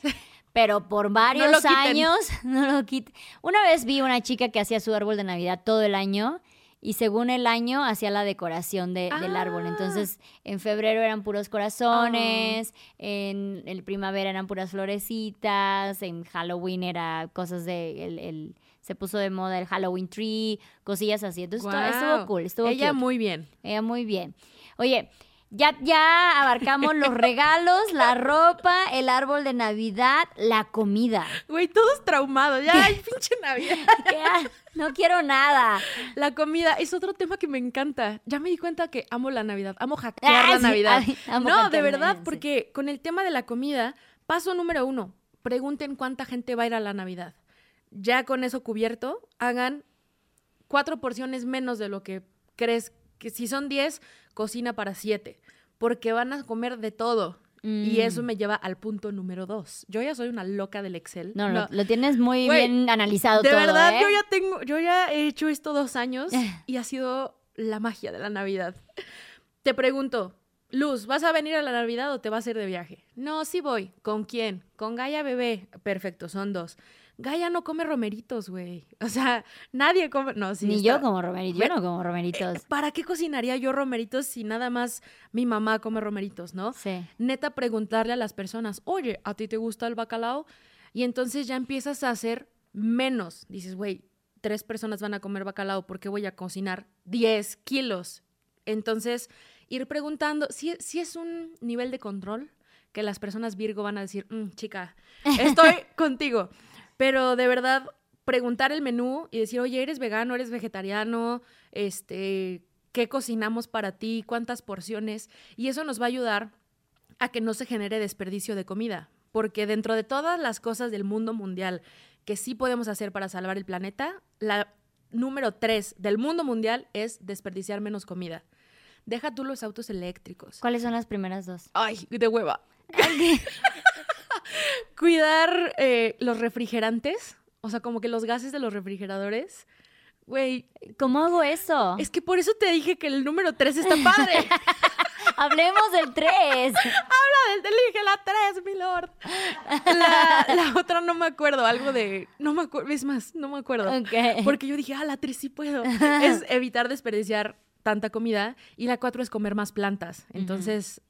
pero por varios años no lo quiten. Una vez vi una chica que hacía su árbol de Navidad todo el año y según el año hacía la decoración de- del árbol. Ah. Entonces, en febrero eran puros corazones, en el primavera eran puras florecitas, en Halloween era cosas de... El, el- se puso de moda el Halloween tree, cosillas así. Entonces, estuvo- cool, estuvo Ella cute. muy bien. Ella muy bien. Oye, Ya, ya abarcamos los regalos, la ropa, el árbol de Navidad, la comida. Güey, todos traumados. Ya, ay, pinche Navidad. Ya, no quiero nada. La comida es otro tema que me encanta. Ya me di cuenta que amo la Navidad. Amo hackear Ah, la sí, Navidad. ay, amo no, de verdad, sí. porque con el tema de la comida, paso número uno, pregunten cuánta gente va a ir a la Navidad. Ya con eso cubierto, hagan cuatro porciones menos de lo que crees que si son diez, cocina para siete, porque van a comer de todo. Y Mm. eso me lleva al punto número dos. Yo ya soy una loca del Excel. No, Lo, lo tienes muy bien analizado De todo, verdad, ¿eh? yo ya tengo, yo ya he hecho esto dos años y ha sido la magia de la Navidad. Te pregunto, Luz, ¿vas a venir a la Navidad o te vas a ir de viaje? No, sí voy. ¿Con quién? Con Gaia Bebé. Perfecto, son dos. Gaia no come romeritos, güey. O sea, nadie come. No, sí. Ni está- yo como romeritos. Yo no como romeritos. ¿Para qué cocinaría yo romeritos si nada más mi mamá come romeritos, no? Sí. neta preguntarle a las personas, oye, ¿a ti te gusta el bacalao? Y entonces ya empiezas a hacer menos. Dices, güey, tres personas van a comer bacalao, ¿por qué voy a cocinar 10 kilos? Entonces, ir preguntando, si, si es un nivel de control que las personas Virgo van a decir, "Mm, chica, estoy contigo. Pero de verdad, preguntar el menú y decir, oye, ¿eres vegano, eres vegetariano? Este, ¿qué cocinamos para ti? ¿Cuántas porciones? Y eso nos va a ayudar a que no se genere desperdicio de comida. Porque dentro de todas las cosas del mundo mundial que sí podemos hacer para salvar el planeta, la número tres del mundo mundial es desperdiciar menos comida. Deja tú los autos eléctricos. ¿Cuáles son las primeras dos? Ay, de hueva. Cuidar eh, los refrigerantes, o sea, como que los gases de los refrigeradores. Güey, ¿Cómo hago eso? es que por eso te dije que el número tres está padre. Hablemos del 3. Habla del elige la 3, mi lord. La, la otra no me acuerdo, algo de. No me acuerdo, es más, no me acuerdo. Ok. Porque yo dije, ah, la 3 sí puedo. Es evitar desperdiciar tanta comida. Y la 4 es comer más plantas. Entonces,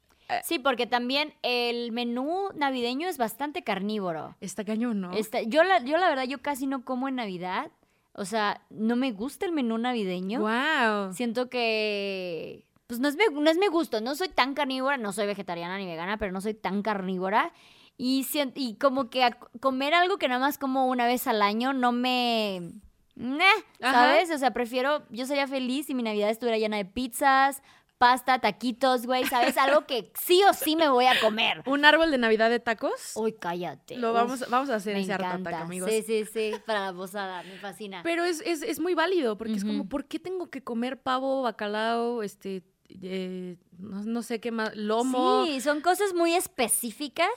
Sí, porque también el menú navideño es bastante carnívoro. está cañón, ¿no? Está- yo, la, yo la verdad, yo casi no como en Navidad. O sea, no me gusta el menú navideño. Wow. Siento que, pues no es, mi, no es mi gusto. No soy tan carnívora, no soy vegetariana ni vegana, pero no soy tan carnívora. Y, sien- y como que a- comer algo que nada más como una vez al año no me... ¿Sabes? O sea, prefiero, yo sería feliz si mi Navidad estuviera llena de pizzas, pasta, taquitos, güey, ¿sabes? Algo que sí o sí me voy a comer. Un árbol de Navidad de tacos. Uy, cállate. Lo vamos, vamos a hacer me ese encanta. amigos. Sí, sí, sí, para la posada, me fascina. Pero es, es, es muy válido, porque es como. ¿por qué tengo que comer pavo, bacalao, este, eh, no, no sé qué más, lomo? Sí, son cosas muy específicas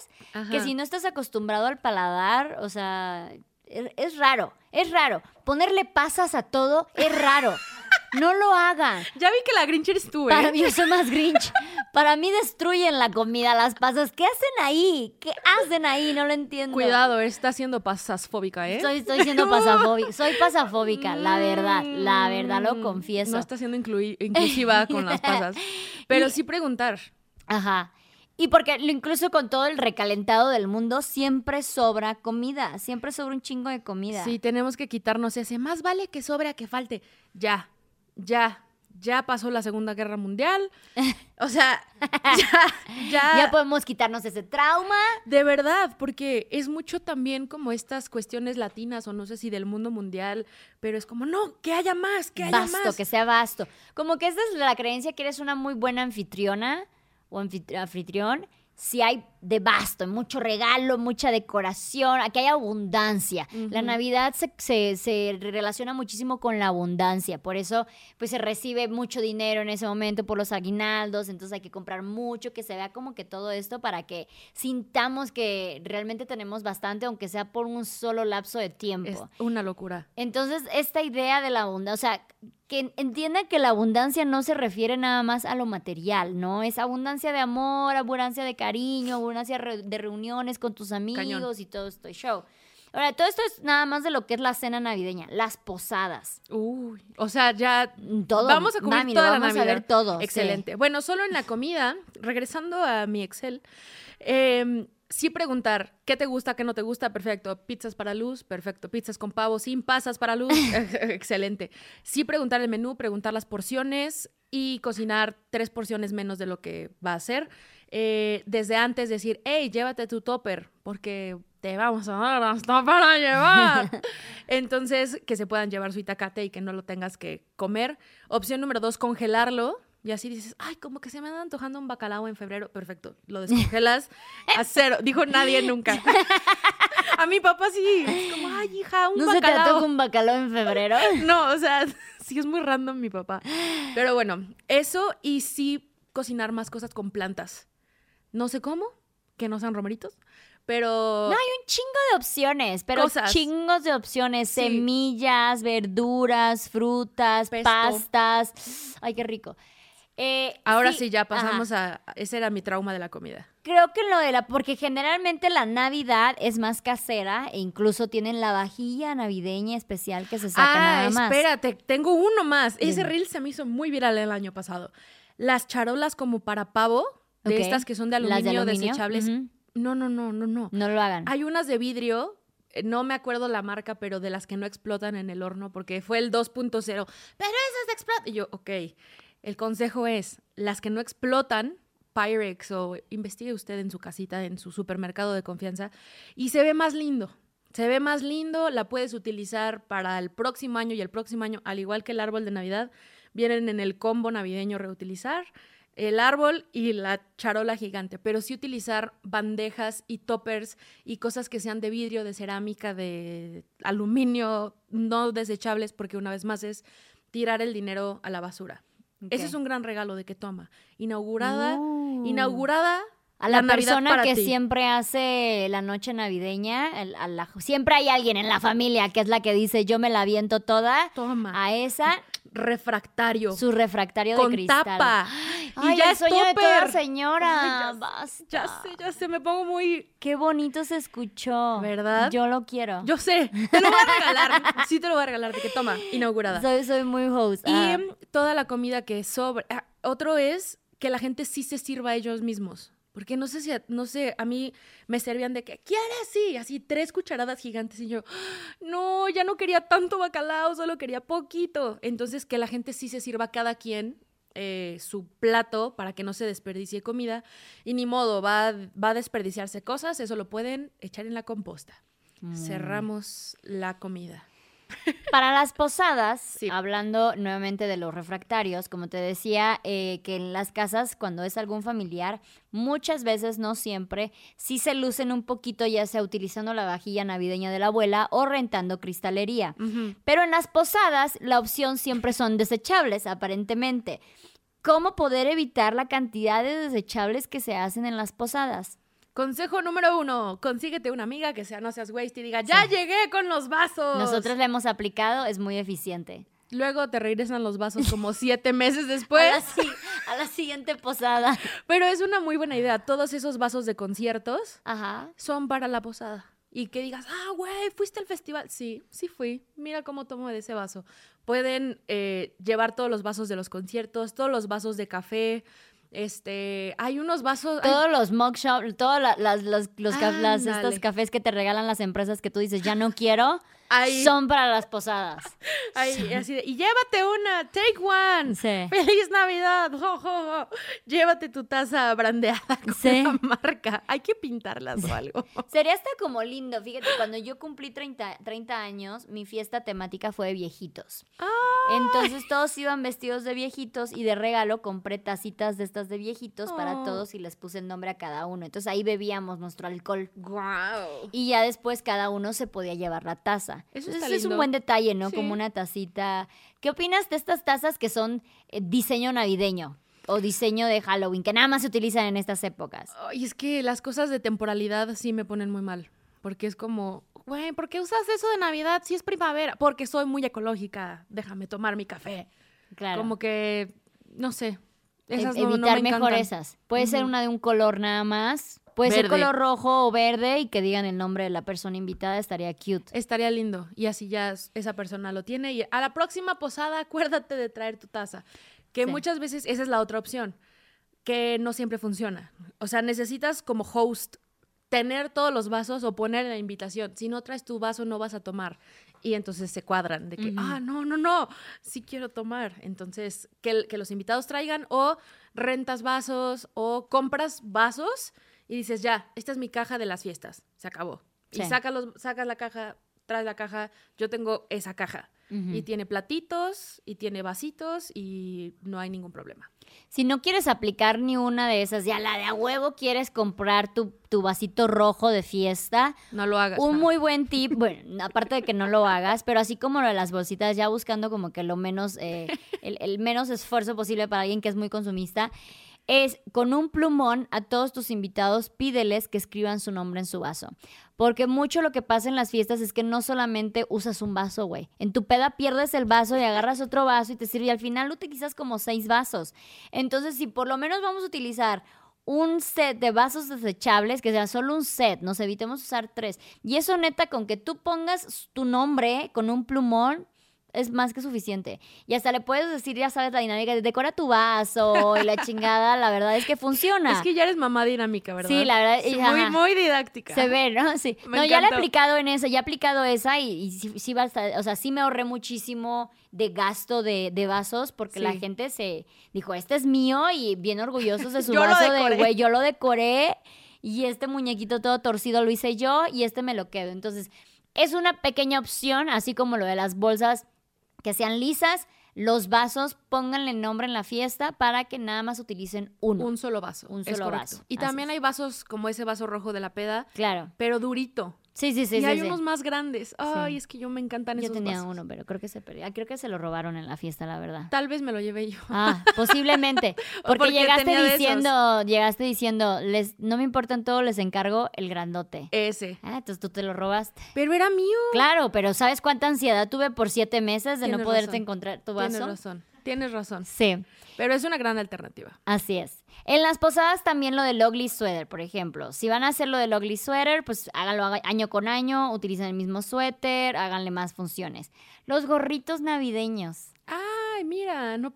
que si no estás acostumbrado al paladar, o sea, es, es raro, es raro. Ponerle pasas a todo es raro. No lo hagan. Ya vi que la Grinch eres tú, ¿eh? Para mí, yo soy más Grinch. Para mí destruyen la comida, las pasas. ¿Qué hacen ahí? ¿Qué hacen ahí? No lo entiendo. Cuidado, está siendo pasasfóbica, ¿eh? Soy, estoy siendo pasafóbica. Soy pasafóbica, la verdad. La verdad, lo Mm, confieso. No está siendo inclusiva con las pasas. Pero sí preguntar. Ajá. Y porque lo- incluso con todo el recalentado del mundo, siempre sobra comida. Siempre sobra un chingo de comida. Sí, tenemos que quitarnos ese. Más vale que sobre a que falte. Ya, ya, ya pasó la Segunda Guerra Mundial. O sea, ya, ya. Ya podemos quitarnos ese trauma. De verdad, porque es mucho también como estas cuestiones latinas o no sé si del mundo mundial, pero es como, no, que haya más, que haya más. que sea vasto. Como que esta es la creencia que eres una muy buena anfitriona o anfitri- anfitrión. Si hay de vasto, mucho regalo, mucha decoración, que hay abundancia. La. Navidad se, se- se relaciona muchísimo con la abundancia, por eso pues se recibe mucho dinero en ese momento por los aguinaldos, entonces hay que comprar mucho, que se vea como que todo esto para que sintamos que realmente tenemos bastante, aunque sea por un solo lapso de tiempo. Es una locura. Entonces, esta idea de la abundancia, o sea, que entienda que la abundancia no se refiere nada más a lo material, ¿no? Es abundancia de amor, abundancia de cariño, abundancia de reuniones con tus amigos Cañón. y todo esto show. Ahora, todo esto es nada más de lo que es la cena navideña, las posadas. Uy, o sea, ya Todo. vamos a mami, toda la vamos a Navidad. ver todo. sí. Excelente. Bueno, solo en la comida, regresando a mi Excel, eh, sí preguntar, ¿qué te gusta, qué no te gusta? Perfecto. Pizzas para luz, perfecto. Pizzas con pavo, sin pasas para luz, excelente. Sí preguntar el menú, preguntar las porciones y cocinar tres porciones menos de lo que va a ser. Eh, desde antes decir, hey, llévate tu topper, porque te vamos a dar hasta para llevar. Entonces, que se puedan llevar su itacate y que no lo tengas que comer. Opción número dos, congelarlo. Y así dices, ay, como que se me anda antojando un bacalao en febrero. Perfecto, lo descongelas a cero. Dijo nadie nunca. a mi papá sí. Es como, ay, hija, un ¿No se te bacalao. antoja un bacalao en febrero? No, o sea, sí es muy random mi papá. Pero bueno, eso y sí cocinar más cosas con plantas. No sé cómo, que no sean romeritos, pero No, hay un chingo de opciones, pero Cosas. chingos de opciones. Sí. Semillas, verduras, frutas, Pesto. pastas. Ay, qué rico. Eh, ahora sí, ya ajá. pasamos a... Ese era mi trauma de la comida. Creo que lo de la, porque generalmente la Navidad es más casera e incluso tienen la vajilla navideña especial que se saca ah, nada más. espérate, tengo uno más. Ese reel se me hizo muy viral el año pasado. Las charolas como para pavo, de estas que son de aluminio, de aluminio, desechables. No, no, no, no, no. No lo hagan. Hay unas de vidrio, eh, no me acuerdo la marca, pero de las que no explotan en el horno, porque fue el 2.0. Pero esas explotan. Y yo, ok. El consejo es, las que no explotan, Pyrex o investigue usted en su casita, en su supermercado de confianza, y se ve más lindo. Se ve más lindo, la puedes utilizar para el próximo año y el próximo año, al igual que el árbol de Navidad, vienen en el combo navideño reutilizar el árbol y la charola gigante, pero sí utilizar bandejas y toppers y cosas que sean de vidrio, de cerámica, de aluminio, no desechables, porque una vez más es tirar el dinero a la basura. Ese es un gran regalo de que toma. Inaugurada, Uh. inaugurada A la, persona que ti. siempre hace la noche navideña, el- a la- siempre hay alguien en la familia que es la que dice yo me la aviento toda. Toma. A esa, refractario. su refractario de con cristal. tapa. Ay, y ya el es sueño de toda señora. Ay, ya Basta. Ya sé, ya sé, me pongo muy... Qué bonito se escuchó. ¿Verdad? Yo lo quiero. Yo sé, te lo voy a regalar. Sí te lo voy a regalar, de que toma, inaugurada. soy, soy muy host. Y Ah. toda la comida que sobra. ah, otro es que la gente sí se sirva a ellos mismos. Porque no sé si, a- no sé, a mí me servían de que, ¿quieres? Sí, así tres cucharadas gigantes y yo, no, ya no quería tanto bacalao, solo quería poquito. Entonces, que la gente sí se sirva cada quien eh, su plato para que no se desperdicie comida. Y ni modo, va, va a desperdiciarse cosas, eso lo pueden echar en la composta. Mm. Cerramos la comida. Para las posadas, Sí. hablando nuevamente de los refractarios, como te decía, eh, que en las casas, cuando es algún familiar, muchas veces, no siempre, sí se lucen un poquito, ya sea utilizando la vajilla navideña de la abuela o rentando cristalería. Pero en las posadas, la opción siempre son desechables, aparentemente. ¿Cómo poder evitar la cantidad de desechables que se hacen en las posadas? Consejo número uno, consíguete una amiga que sea no seas waste y diga, ya llegué con los vasos. Nosotros la hemos aplicado, es muy eficiente. Luego te regresan los vasos como siete meses A la, después. si- a la siguiente posada. Pero es una muy buena idea. Todos esos vasos de conciertos Ajá. son para la posada. Y que digas, ah, güey, ¿fuiste al festival? Sí, sí fui. Mira cómo tomo de ese vaso. Pueden eh, llevar todos los vasos de los conciertos, todos los vasos de café. Este, hay unos vasos... hay- Todos los mug shop, todas la- las, los, los ca- las- estos cafés que te regalan las empresas que tú dices, ya no quiero, Son para las posadas. hay así de, y llévate una, take one. Sí. ¡Feliz Navidad! ¡Jo, jo, jo! Llévate tu taza brandeada con Sí. la marca. Hay que pintarlas o algo. Sería hasta como lindo. Fíjate, cuando yo cumplí 30, 30 años, mi fiesta temática fue de viejitos. Entonces todos iban vestidos de viejitos y de regalo compré tacitas de estas de viejitos para Oh. todos y les puse el nombre a cada uno. Entonces ahí bebíamos nuestro alcohol. ¡Guau! Y ya después cada uno se podía llevar la taza. Eso Entonces, es un buen detalle, ¿no? Sí. Como una tacita. ¿Qué opinas de estas tazas que son eh, diseño navideño? O diseño de Halloween, que nada más se utilizan en estas épocas. Ay, es que las cosas de temporalidad sí me ponen muy mal. Porque es como, güey, ¿por qué usas eso de Navidad si es primavera? Porque soy muy ecológica. Déjame tomar mi café. Claro. Como que, no sé. E- Esas no- no evitar me mejor encantan. esas. Puede ser una de un color nada más. Puede ser Verde. color rojo o verde y que digan el nombre de la persona invitada, estaría cute. Estaría lindo. Y así ya esa persona lo tiene. Y a la próxima posada, acuérdate de traer tu taza. Que Sí. muchas veces esa es la otra opción. Que no siempre funciona. O sea, necesitas como host tener todos los vasos o poner en la invitación. Si no traes tu vaso, no vas a tomar. y entonces se cuadran de que, ah, no, no, no, sí quiero tomar. Entonces, que, que los invitados traigan o rentas vasos o compras vasos y dices, ya, esta es mi caja de las fiestas, se acabó. Y sacas, los, sacas la caja, traes la caja, yo tengo esa caja. Y tiene platitos y tiene vasitos y no hay ningún problema. Si no quieres aplicar ni una de esas, ya la de a huevo quieres comprar tu, vasito rojo de fiesta. No lo hagas. Un muy buen tip, bueno, aparte de que no lo hagas, pero así como lo de las bolsitas, ya buscando como que lo menos, eh, el menos esfuerzo posible para alguien que es muy consumista es con un plumón a todos tus invitados pídeles que escriban su nombre en su vaso. Porque mucho lo que pasa en las fiestas es que no solamente usas un vaso, güey. En tu peda pierdes el vaso y agarras otro vaso y te sirve. Y al final utilizas como seis vasos. Entonces, si por lo menos vamos a utilizar un set de vasos desechables, que sea solo un set, nos evitemos usar tres. Y eso neta, con que tú pongas tu nombre con un plumón, es más que suficiente. Y hasta le puedes decir, ya sabes, la dinámica de decora tu vaso y la chingada, la verdad es que funciona. Es que ya eres mamá dinámica, ¿verdad? Sí, la verdad. Es muy, muy didáctica. Se ve, ¿no? Sí. no, ya le he aplicado en eso, ya he aplicado esa y, sí, va a o sea, sí me ahorré muchísimo de gasto de, vasos porque la gente se dijo, este es mío y bien orgullosos de su vaso de, güey, yo lo decoré y este muñequito todo torcido lo hice yo y este me lo quedo. Entonces, es una pequeña opción, así como lo de las bolsas que sean lisas. Los vasos, pónganle nombre en la fiesta para que nada más utilicen uno. Un solo vaso. Un solo vaso. Y también hay vasos como ese vaso rojo de la peda. Claro. Pero durito. Sí, sí, sí. Y hay sí, unos más grandes. Ay, es que yo me encantan yo esos Yo tenía uno, pero creo que se perdió. Ah, creo que se lo robaron en la fiesta, la verdad. Tal vez me lo llevé yo. Ah, posiblemente. Porque, llegaste diciendo, llegaste diciendo, les, no me importan todo, les encargo el grandote. Ese. Ah, entonces tú te lo robaste. Pero era mío. Claro, pero ¿sabes cuánta ansiedad tuve por siete meses de no poderte encontrar tu vaso? Tienes razón. Tienes razón. Sí. Pero es una gran alternativa. Así es. En las posadas también lo del ugly sweater, por ejemplo. Si van a hacer lo del ugly sweater, pues háganlo año con año, utilicen el mismo suéter, háganle más funciones. Los gorritos navideños. Ay, mira, no,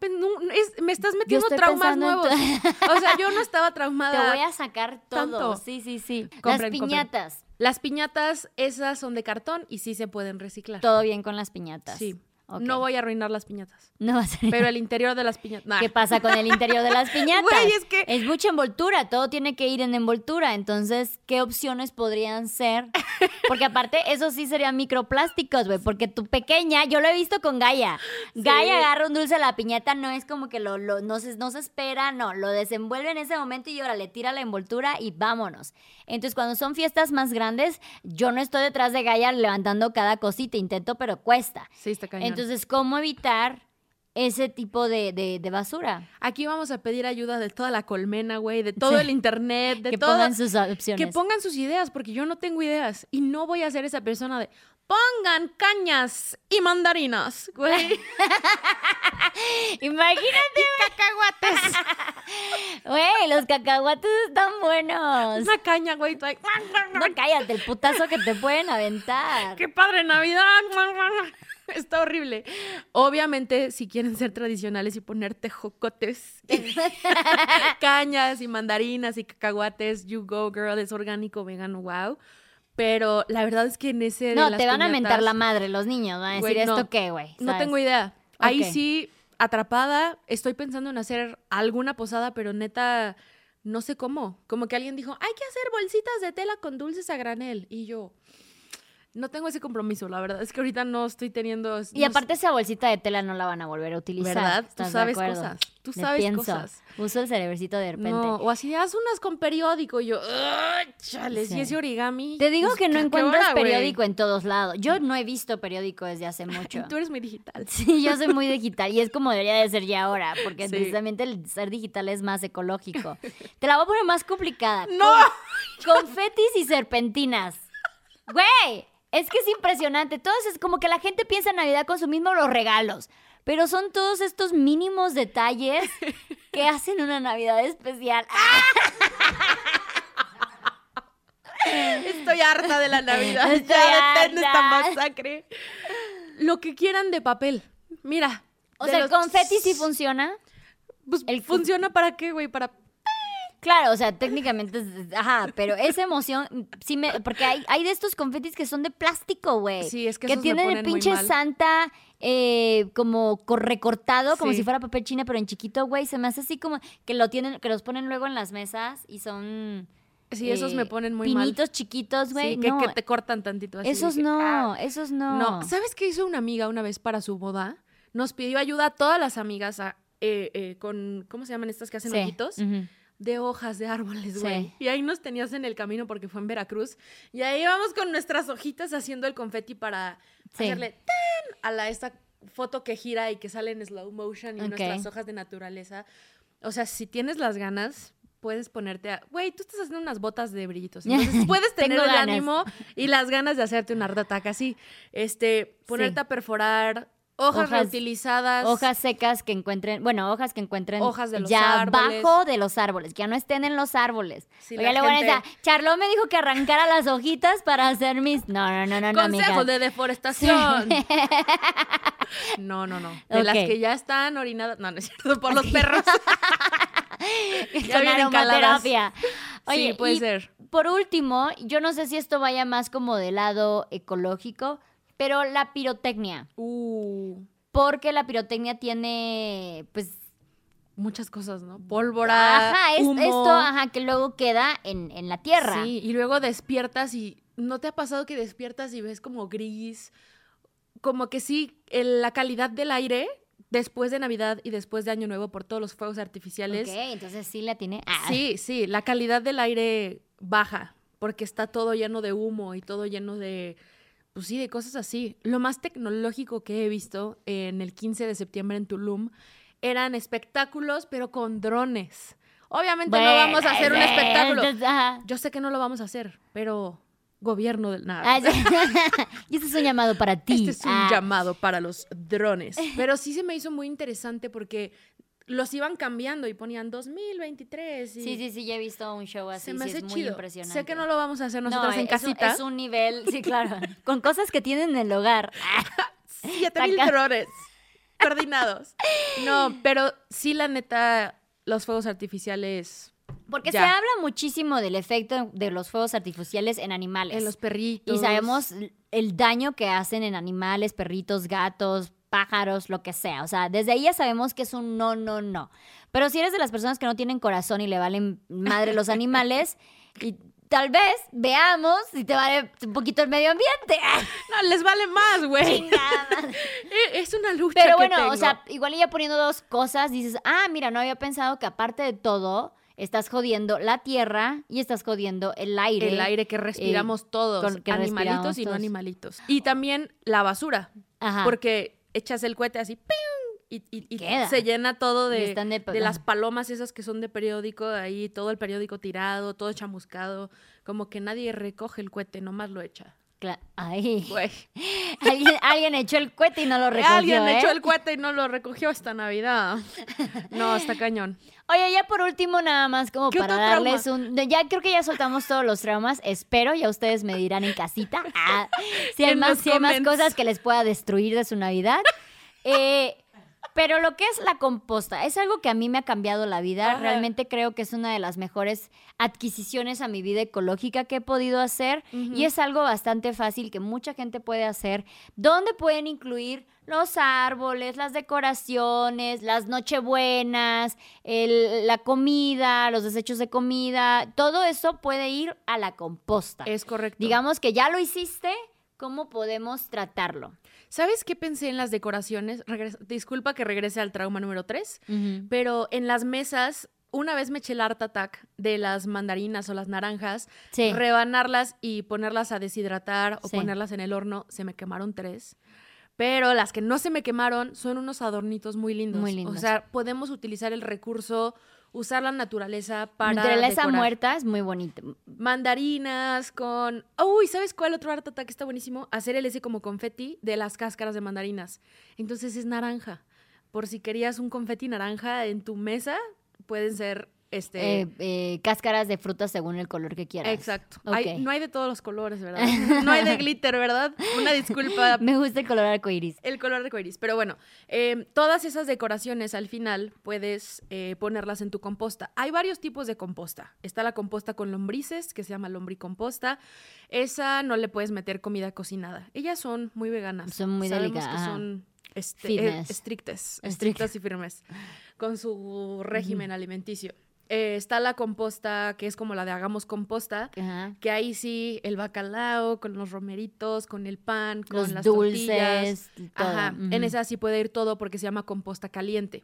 me estás metiendo traumas nuevos. o sea, yo no estaba traumada. Te voy a sacar todo. Sí, sí, sí. las piñatas. Las piñatas, esas son de cartón y sí se pueden reciclar. Todo bien con las piñatas. Sí. No voy a arruinar las piñatas. No va a ser. Pero el interior de las piñatas. ¿Qué pasa con el interior de las piñatas? Güey, es que. Es mucha envoltura, todo tiene que ir en envoltura. Entonces, ¿qué opciones podrían ser? Porque aparte, eso sí serían microplásticos, güey. Porque tu pequeña, yo lo he visto con Gaia. Gaia agarra un dulce a la piñata, no es como que lo, lo no, se, no se espera, no. Lo desenvuelve en ese momento y ahora le tira la envoltura y vámonos. Entonces, cuando son fiestas más grandes, yo no estoy detrás de Gaia levantando cada cosita. Intento, pero cuesta. Sí, está cañón. Entonces, ¿cómo evitar ese tipo de, basura? Aquí vamos a pedir ayuda de toda la colmena, güey, de todo el internet, de que todo. Que pongan sus opciones. Que pongan sus ideas, porque yo no tengo ideas. Y no voy a ser esa persona de, pongan cañas y mandarinas, güey. Imagínate. cacahuates. Güey, los cacahuates están buenos. Una caña, güey. No, cállate, el putazo que te pueden aventar. ¡Qué padre Navidad! Está horrible. Obviamente, si quieren ser tradicionales y poner tejocotes, cañas y mandarinas y cacahuates, you go, girl, es orgánico, vegano, wow. Pero la verdad es que en ese. No, te van a mentar la madre los niños. Van a decir, ¿esto qué, güey? No tengo idea. Ahí sí, atrapada, estoy pensando en hacer alguna posada, pero neta, no sé cómo. Como que alguien dijo, hay que hacer bolsitas de tela con dulces a granel. Y yo, no tengo ese compromiso, la verdad. Es que ahorita no estoy teniendo. Y aparte, esa bolsita de tela no la van a volver a utilizar. ¿Verdad? Tú sabes cosas. Tú sabes cosas. Uso el cerebrecito de repente. No, o así, haz unas con periódico. Y yo, chale, si ese origami. Te digo pues, que no encuentras periódico en todos lados. Yo no he visto periódico desde hace mucho. Tú eres muy digital. Sí, yo soy muy digital. Y es como debería de ser ya ahora. Porque precisamente el ser digital es más ecológico. Te la voy a poner más complicada. ¡No! confetis y serpentinas. Güey, es que es impresionante. Todo es como que la gente piensa en Navidad con su mismo los regalos. Pero son todos estos mínimos detalles que hacen una Navidad especial. Estoy harta de la Navidad. Estoy ya esta masacre. Lo que quieran de papel. Mira. O sea, el confeti sí funciona. Pues funciona para qué, güey? Para Claro, o sea, técnicamente, es- ajá, pero esa emoción, sí me, porque hay, hay de estos confetis que son de plástico, güey. Sí, es que que esos me tienen el ponen muy pinche mal. Santa eh, como co- recortado, como Sí. si fuera papel china, pero en chiquito, güey. Se me hace así como que lo tienen, que los ponen luego en las mesas y son Sí, esos eh, me ponen muy mal. pinitos chiquitos, güey. Sí, que, no, que te cortan tantito así. esos no, "Ah". esos no. No, ¿sabes qué hizo una amiga una vez para su boda? Nos pidió ayuda a todas las amigas a- eh, eh, con, ¿cómo se llaman estas que hacen Sí, ojitos? ujú. De hojas de árboles, Sí. güey. Y ahí nos tenías en el camino porque fue en Veracruz. Y ahí íbamos con nuestras hojitas haciendo el confeti para Sí. hacerle ¡tan! a la esta foto que gira y que sale en slow motion y nuestras hojas de naturaleza. O sea, si tienes las ganas, puedes ponerte a... Güey, tú estás haciendo unas botas de brillitos. Entonces puedes tener el ganas. ánimo y las ganas de hacerte una attack así. Este, ponerte Sí. a perforar hojas, Hojas- reutilizadas. Hojas secas que encuentren, bueno, hojas que encuentren Hojas de los ya árboles. abajo de los árboles, que ya no estén en los árboles. Sí, Oiga, a gente- decir, Charlo me dijo que arrancara las hojitas para hacer mis. No, no, no, no. Consejos de deforestación. No, no, no. De las que ya están orinadas. No, no es cierto, por los perros. ya Con vienen caladas. aromaterapia. Oye, sí, puede ser. por último, yo no sé si esto vaya más como del lado ecológico, pero la pirotecnia. Uh, Porque la pirotecnia tiene, pues, muchas cosas, ¿no? Pólvora, ajá, es- humo. esto, ajá, que luego queda en, en la tierra. Sí, y luego despiertas y ¿no te ha pasado que despiertas y ves como gris? Como que sí, el- la calidad del aire después de Navidad y después de Año Nuevo por todos los fuegos artificiales. Ok, entonces sí la tiene. Ah, Sí, sí, la calidad del aire baja porque está todo lleno de humo y todo lleno de, pues sí, de cosas así. Lo más tecnológico que he visto en el 15 de septiembre en Tulum eran espectáculos, pero con drones. Obviamente no vamos a hacer un espectáculo. Yo sé que no lo vamos a hacer, pero gobierno del nada. Ah, y este es un llamado para ti. Este es un Ah, llamado para los drones. Pero sí se me hizo muy interesante porque los iban cambiando y ponían 2023 y Sí, sí, sí, ya he visto un show así. se me sí, hace es muy chido. impresionante. Sé que no lo vamos a hacer No, nosotras en es un- casita. Es un nivel, sí, claro. con cosas que tienen en el hogar. Siete mil drones coordinados. No, pero sí, la neta, los fuegos artificiales Porque Ya. se habla muchísimo del efecto de los fuegos artificiales en animales. en los perritos. Y sabemos el daño que hacen en animales, perritos, gatos, pájaros, lo que sea. O sea, desde ahí ya sabemos que es un no, no, no. Pero si eres de las personas que no tienen corazón y le valen madre los animales, y tal vez veamos si te vale un poquito el medio ambiente. ¡Ah, No, les vale más, güey. Eh, Es una lucha Pero que bueno, tengo. o sea, igual ya poniendo dos cosas, dices, ah, mira, no había pensado que aparte de todo, estás jodiendo la tierra y estás jodiendo el aire. el aire que respiramos todos, con- que animalitos respiramos y no animalitos. Y también la basura, Ajá. porque echas el cohete así ¡ping! y, y- se llena todo de, de- de las palomas esas que son de periódico, ahí todo el periódico tirado, todo chamuscado, como que nadie recoge el cohete, nomás lo echa. Ay. Güey. alguien, alguien echó el cohete y no lo recogió. Alguien ¿eh? echó el cohete y no lo recogió esta Navidad. No, está cañón. Oye, ya por último, nada más como ¿Qué para darles trauma? un. Ya creo que ya soltamos todos los traumas. Espero, ya ustedes me dirán en casita. Ah, si hay, más, si hay más cosas que les pueda destruir de su Navidad. Eh, pero lo que es la composta es algo que a mí me ha cambiado la vida. Ajá. Realmente creo que es una de las mejores adquisiciones a mi vida ecológica que he podido hacer. Y es algo bastante fácil que mucha gente puede hacer, donde pueden incluir los árboles, las decoraciones, las nochebuenas, el- la comida, los desechos de comida. Todo eso puede ir a la composta. Es correcto. Digamos que ya lo hiciste, ¿cómo podemos tratarlo? ¿Sabes qué pensé en las decoraciones? Disculpa que regrese al trauma número 3, pero en las mesas, una vez me eché el art attack de las mandarinas o las naranjas, Sí. rebanarlas y ponerlas a deshidratar o Sí. ponerlas en el horno, se me quemaron tres. Pero las que no se me quemaron son unos adornitos muy lindos. Muy lindos. O sea, podemos utilizar el recurso, usar la naturaleza para. Naturaleza decorar. muerta es muy bonito. Mandarinas con. Uy, ¿sabes cuál otro art attack está buenísimo? Hacer el ese como confeti de las cáscaras de mandarinas. Entonces es naranja. Por si querías un confeti naranja en tu mesa, pueden ser este, Eh, eh, cáscaras de frutas según el color que quieras. exacto. ok. Hay- no hay de todos los colores, ¿verdad? No hay de glitter, ¿verdad? Una disculpa. Me gusta el color arcoíris. El color de coiris. Pero bueno, eh, todas esas decoraciones al final puedes eh, ponerlas en tu composta. Hay varios tipos de composta. Está la composta con lombrices, que se llama lombricomposta. Esa no le puedes meter comida cocinada. Ellas son muy veganas. Son muy delicadas, son este, estrictas, Estric- estrictas y firmes con su régimen alimenticio. Eh, está la composta, que es como la de hagamos composta, Ajá. que ahí sí el bacalao con los romeritos, con el pan, con Los las tortillas. dulces, todo. Ajá, en esa sí puede ir todo porque se llama composta caliente.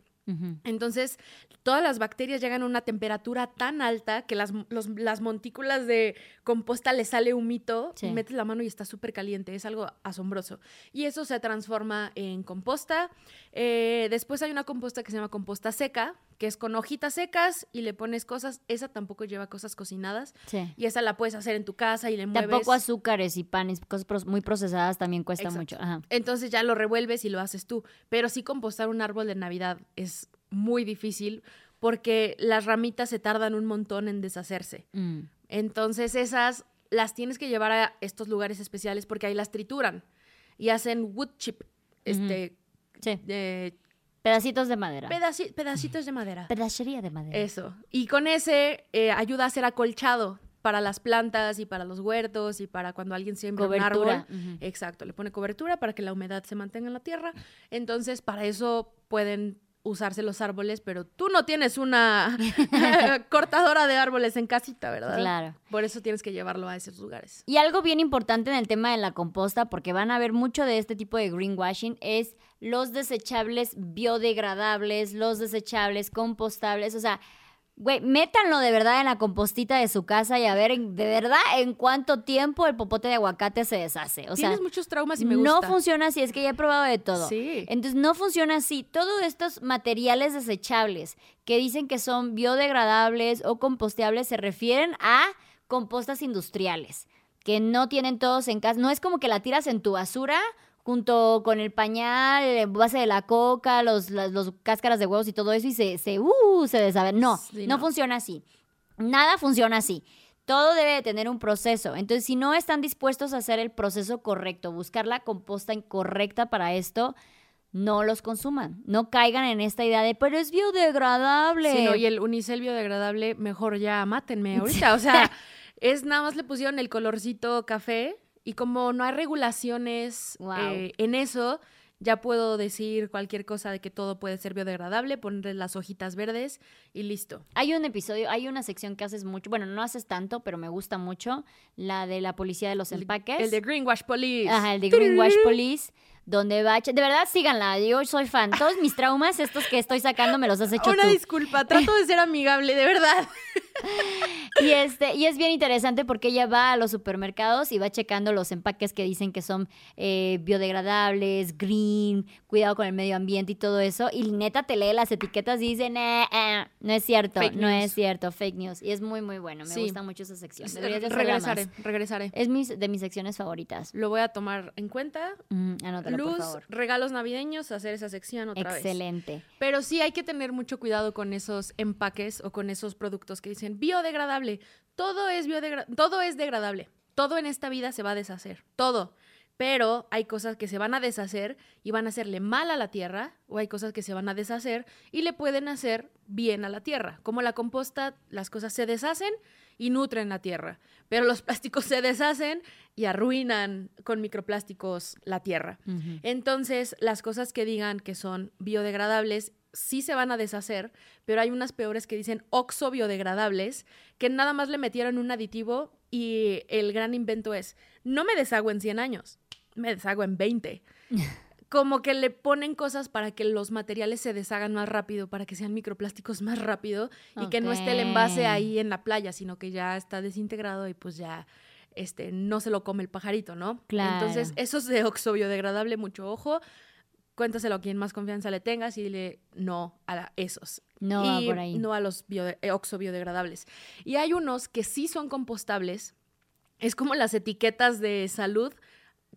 Entonces, todas las bacterias llegan a una temperatura tan alta que las, los- las montículas de composta le sale humito, Sí. y metes la mano y está súper caliente, es algo asombroso. Y eso se transforma en composta. Eh, después hay una composta que se llama composta seca, que es con hojitas secas y le pones cosas, esa tampoco lleva cosas cocinadas, Sí. y esa la puedes hacer en tu casa y le mueves. Tampoco azúcares y panes, cosas muy procesadas también cuesta Exacto. mucho. Ajá. Entonces ya lo revuelves y lo haces tú. Pero sí compostar un árbol de Navidad es muy difícil porque las ramitas se tardan un montón en deshacerse. Mm. Entonces esas las tienes que llevar a estos lugares especiales porque ahí las trituran y hacen wood chip, este, Sí. Pedacitos de madera. pedaci- pedacitos de madera. Pedacería de madera. Eso. Y con ese eh, ayuda a ser acolchado para las plantas y para los huertos y para cuando alguien siembra un árbol. Exacto, le pone cobertura para que la humedad se mantenga en la tierra. Entonces, para eso pueden usarse los árboles, pero tú no tienes una cortadora de árboles en casita, ¿verdad? Claro. Por eso tienes que llevarlo a esos lugares. Y algo bien importante en el tema de la composta, porque van a ver mucho de este tipo de greenwashing, es los desechables biodegradables, los desechables compostables. O sea, güey, métanlo de verdad en la compostita de su casa y a ver en- de verdad en cuánto tiempo el popote de aguacate se deshace. O sea, Tienes muchos traumas y me no gusta. funciona así, es que ya he probado de todo. Sí. Entonces no funciona así. Todos estos materiales desechables que dicen que son biodegradables o composteables se refieren a compostas industriales, que no tienen todos en casa. No es como que la tiras en tu basura junto con el pañal, el base de la coca, los, las los cáscaras de huevos y todo eso y se, se, uh, se deshace. No, Sí, no no. funciona así. Nada funciona así. Todo debe de tener un proceso. Entonces, si no están dispuestos a hacer el proceso correcto, buscar la composta incorrecta para esto, no los consuman. No caigan en esta idea de, pero es biodegradable. Sí, no, y el unicel biodegradable, mejor ya mátenme ahorita. O sea, es nada más le pusieron el colorcito café y como no hay regulaciones Wow. eh, en eso, ya puedo decir cualquier cosa de que todo puede ser biodegradable, ponerle las hojitas verdes y listo. Hay un episodio, hay una sección que haces mucho, bueno, no haces tanto, pero me gusta mucho, la de la policía de los empaques. El de Greenwash Police. Ajá, el de Greenwash Police, donde va... De verdad, síganla, yo soy fan. Todos mis traumas, estos que estoy sacando, me los has hecho Una tú. disculpa, trato de ser amigable, de verdad. Y, este, y es bien interesante porque ella va a los supermercados y va checando los empaques que dicen que son eh, biodegradables, green, cuidado con el medio ambiente y todo eso. Y neta te lee las etiquetas y dice, "Nah, ah, no es cierto, Fake no news. es cierto, fake news. Y es muy, muy bueno. Me Sí. gusta mucho esa sección. De regresaré, regresaré. Es mis, de mis secciones favoritas. Lo voy a tomar en cuenta. Mm, anótalo, por Luz, favor. regalos navideños, hacer esa sección otra vez. Excelente. Pero sí hay que tener mucho cuidado con esos empaques o con esos productos que dicen biodegradable. Todo es todo es degradable. Todo en esta vida se va a deshacer. Todo. Pero hay cosas que se van a deshacer y van a hacerle mal a la tierra, o hay cosas que se van a deshacer y le pueden hacer bien a la tierra. Como la composta, las cosas se deshacen y nutren la tierra, pero los plásticos se deshacen y arruinan con microplásticos la tierra. Entonces, las cosas que digan que son biodegradables sí se van a deshacer, pero hay unas peores que dicen oxo-biodegradables, que nada más le metieron un aditivo y el gran invento es, no me deshago en 100 años, me deshago en 20. Como que le ponen cosas para que los materiales se deshagan más rápido, para que sean microplásticos más rápido y que no esté el envase ahí en la playa, sino que ya está desintegrado y pues ya este, no se lo come el pajarito, ¿no? Claro. Entonces, eso es de oxo biodegradable, mucho ojo. Cuéntaselo a quien más confianza le tengas y dile no a la- esos. No y por ahí. no a los biode- eh, oxo biodegradables. Y hay unos que sí son compostables. Es como las etiquetas de salud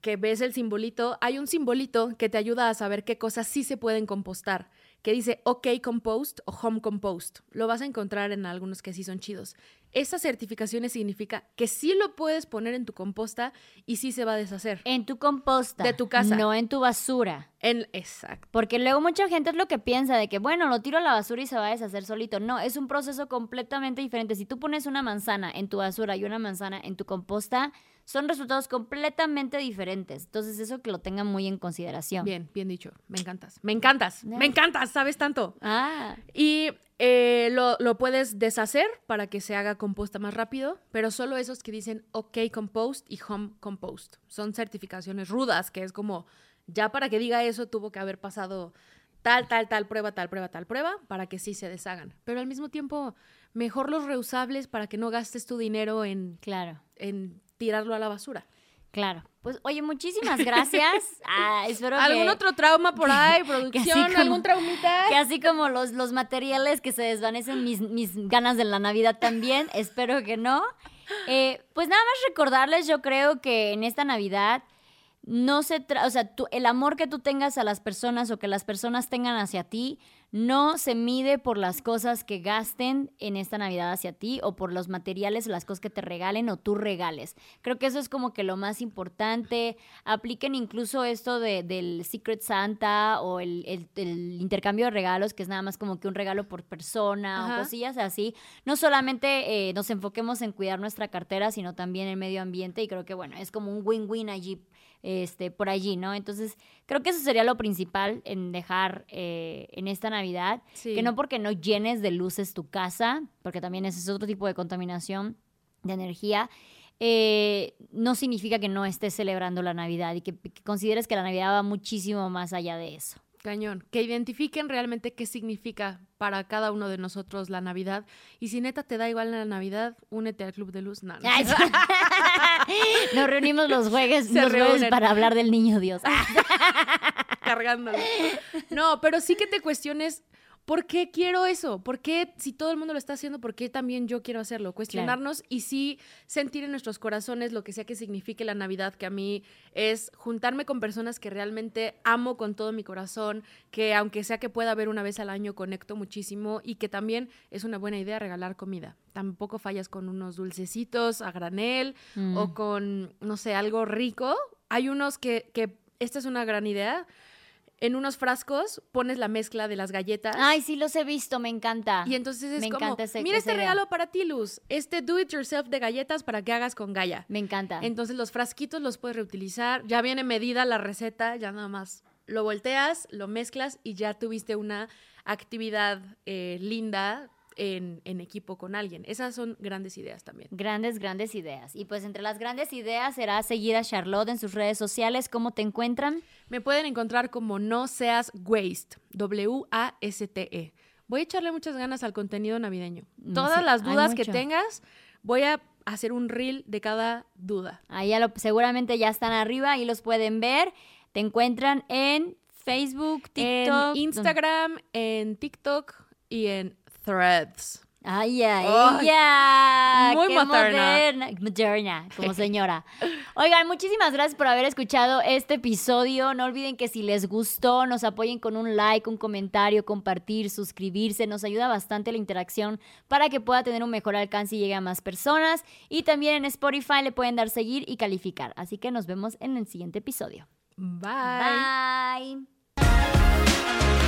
que ves el simbolito. Hay un simbolito que te ayuda a saber qué cosas sí se pueden compostar, que dice OK Compost o Home Compost. Lo vas a encontrar en algunos que sí son chidos. Esas certificaciones significa que sí lo puedes poner en tu composta y sí se va a deshacer. En tu composta. De tu casa. No en tu basura. En, exacto. Porque luego mucha gente es lo que piensa de que, bueno, lo tiro a la basura y se va a deshacer solito. No, es un proceso completamente diferente. Si tú pones una manzana en tu basura y una manzana en tu composta, son resultados completamente diferentes. Entonces, eso que lo tengan muy en consideración. Bien, bien dicho. Me encantas. Me encantas. Me encantas. Sabes tanto. Ah. Y eh, lo, lo, puedes deshacer para que se haga composta más rápido, pero solo esos que dicen OK Compost y Home Compost. Son certificaciones rudas, que es como, ya para que diga eso tuvo que haber pasado tal, tal, tal prueba, tal prueba, tal prueba, para que sí se deshagan. Pero al mismo tiempo, mejor los reusables para que no gastes tu dinero en, claro. en tirarlo a la basura. Claro. Pues, oye, muchísimas gracias. Ah, espero ¿Algún otro trauma por ahí, producción? ¿Algún traumita? Que así como los, los materiales que se desvanecen mis, mis ganas de la Navidad también, espero que no. Eh, pues nada más recordarles, yo creo que en esta Navidad no se trata, o sea, el amor que tú tengas a las personas o que las personas tengan hacia ti no se mide por las cosas que gasten en esta Navidad hacia ti o por los materiales o las cosas que te regalen o tú regales. Creo que eso es como que lo más importante. Apliquen incluso esto de, del Secret Santa o el, intercambio de regalos, que es nada más como que un regalo por persona o cosillas así. No solamente eh, nos enfoquemos en cuidar nuestra cartera, sino también el medio ambiente y creo que bueno, es como un win-win allí este, por allí, ¿no? Entonces, creo que eso sería lo principal en dejar eh, en esta Navidad, que no porque no llenes de luces tu casa, porque también ese es otro tipo de contaminación de energía, eh, no significa que no estés celebrando la Navidad y que, consideres que la Navidad va muchísimo más allá de eso. Cañón, que identifiquen realmente qué significa para cada uno de nosotros la Navidad. Y si neta te da igual la Navidad, únete al Club de Luz. No, Nos reunimos los jueves, los jueves para hablar del niño Dios. Cargándolo. No, pero sí que te cuestiones ¿Por qué quiero eso? ¿Por qué, si todo el mundo lo está haciendo, por qué también yo quiero hacerlo? Cuestionarnos y sí sentir en nuestros corazones lo que sea que signifique la Navidad, que a mí es juntarme con personas que realmente amo con todo mi corazón, que aunque sea que pueda ver una vez al año, conecto muchísimo y que también es una buena idea regalar comida. Tampoco fallas con unos dulcecitos a granel o mm. con, no sé, algo rico. Hay unos que, que esta es una gran idea en unos frascos pones la mezcla de las galletas. Ay, sí los he visto, me encanta. Y entonces es como, mira este regalo para ti, Luz. Este do it yourself de galletas para que hagas con Gaia. Me encanta. Entonces los frasquitos los puedes reutilizar. Ya viene medida la receta, ya nada más lo volteas, lo mezclas y ya tuviste una actividad eh, linda en, equipo con alguien. Esas son grandes ideas también. Grandes, grandes ideas. Y pues entre las grandes ideas será seguir a Charlotte en sus redes sociales. ¿Cómo te encuentran? Me pueden encontrar como No Seas Waste, W-A-S-T-E. Voy a echarle muchas ganas al contenido navideño. Mm, Todas las dudas que tengas, voy a hacer un reel de cada duda. Ahí ya lo, seguramente ya están arriba y los pueden ver. Te encuentran en Facebook, TikTok, en Instagram, en TikTok y en Threads. Ay, ay, ya. Muy moderna. Moderna, como señora. Oigan, muchísimas gracias por haber escuchado este episodio. No olviden que si les gustó, nos apoyen con un like, un comentario, compartir, suscribirse. Nos ayuda bastante la interacción para que pueda tener un mejor alcance y llegue a más personas. Y también en Spotify le pueden dar seguir y calificar. Así que nos vemos en el siguiente episodio. Bye. Bye.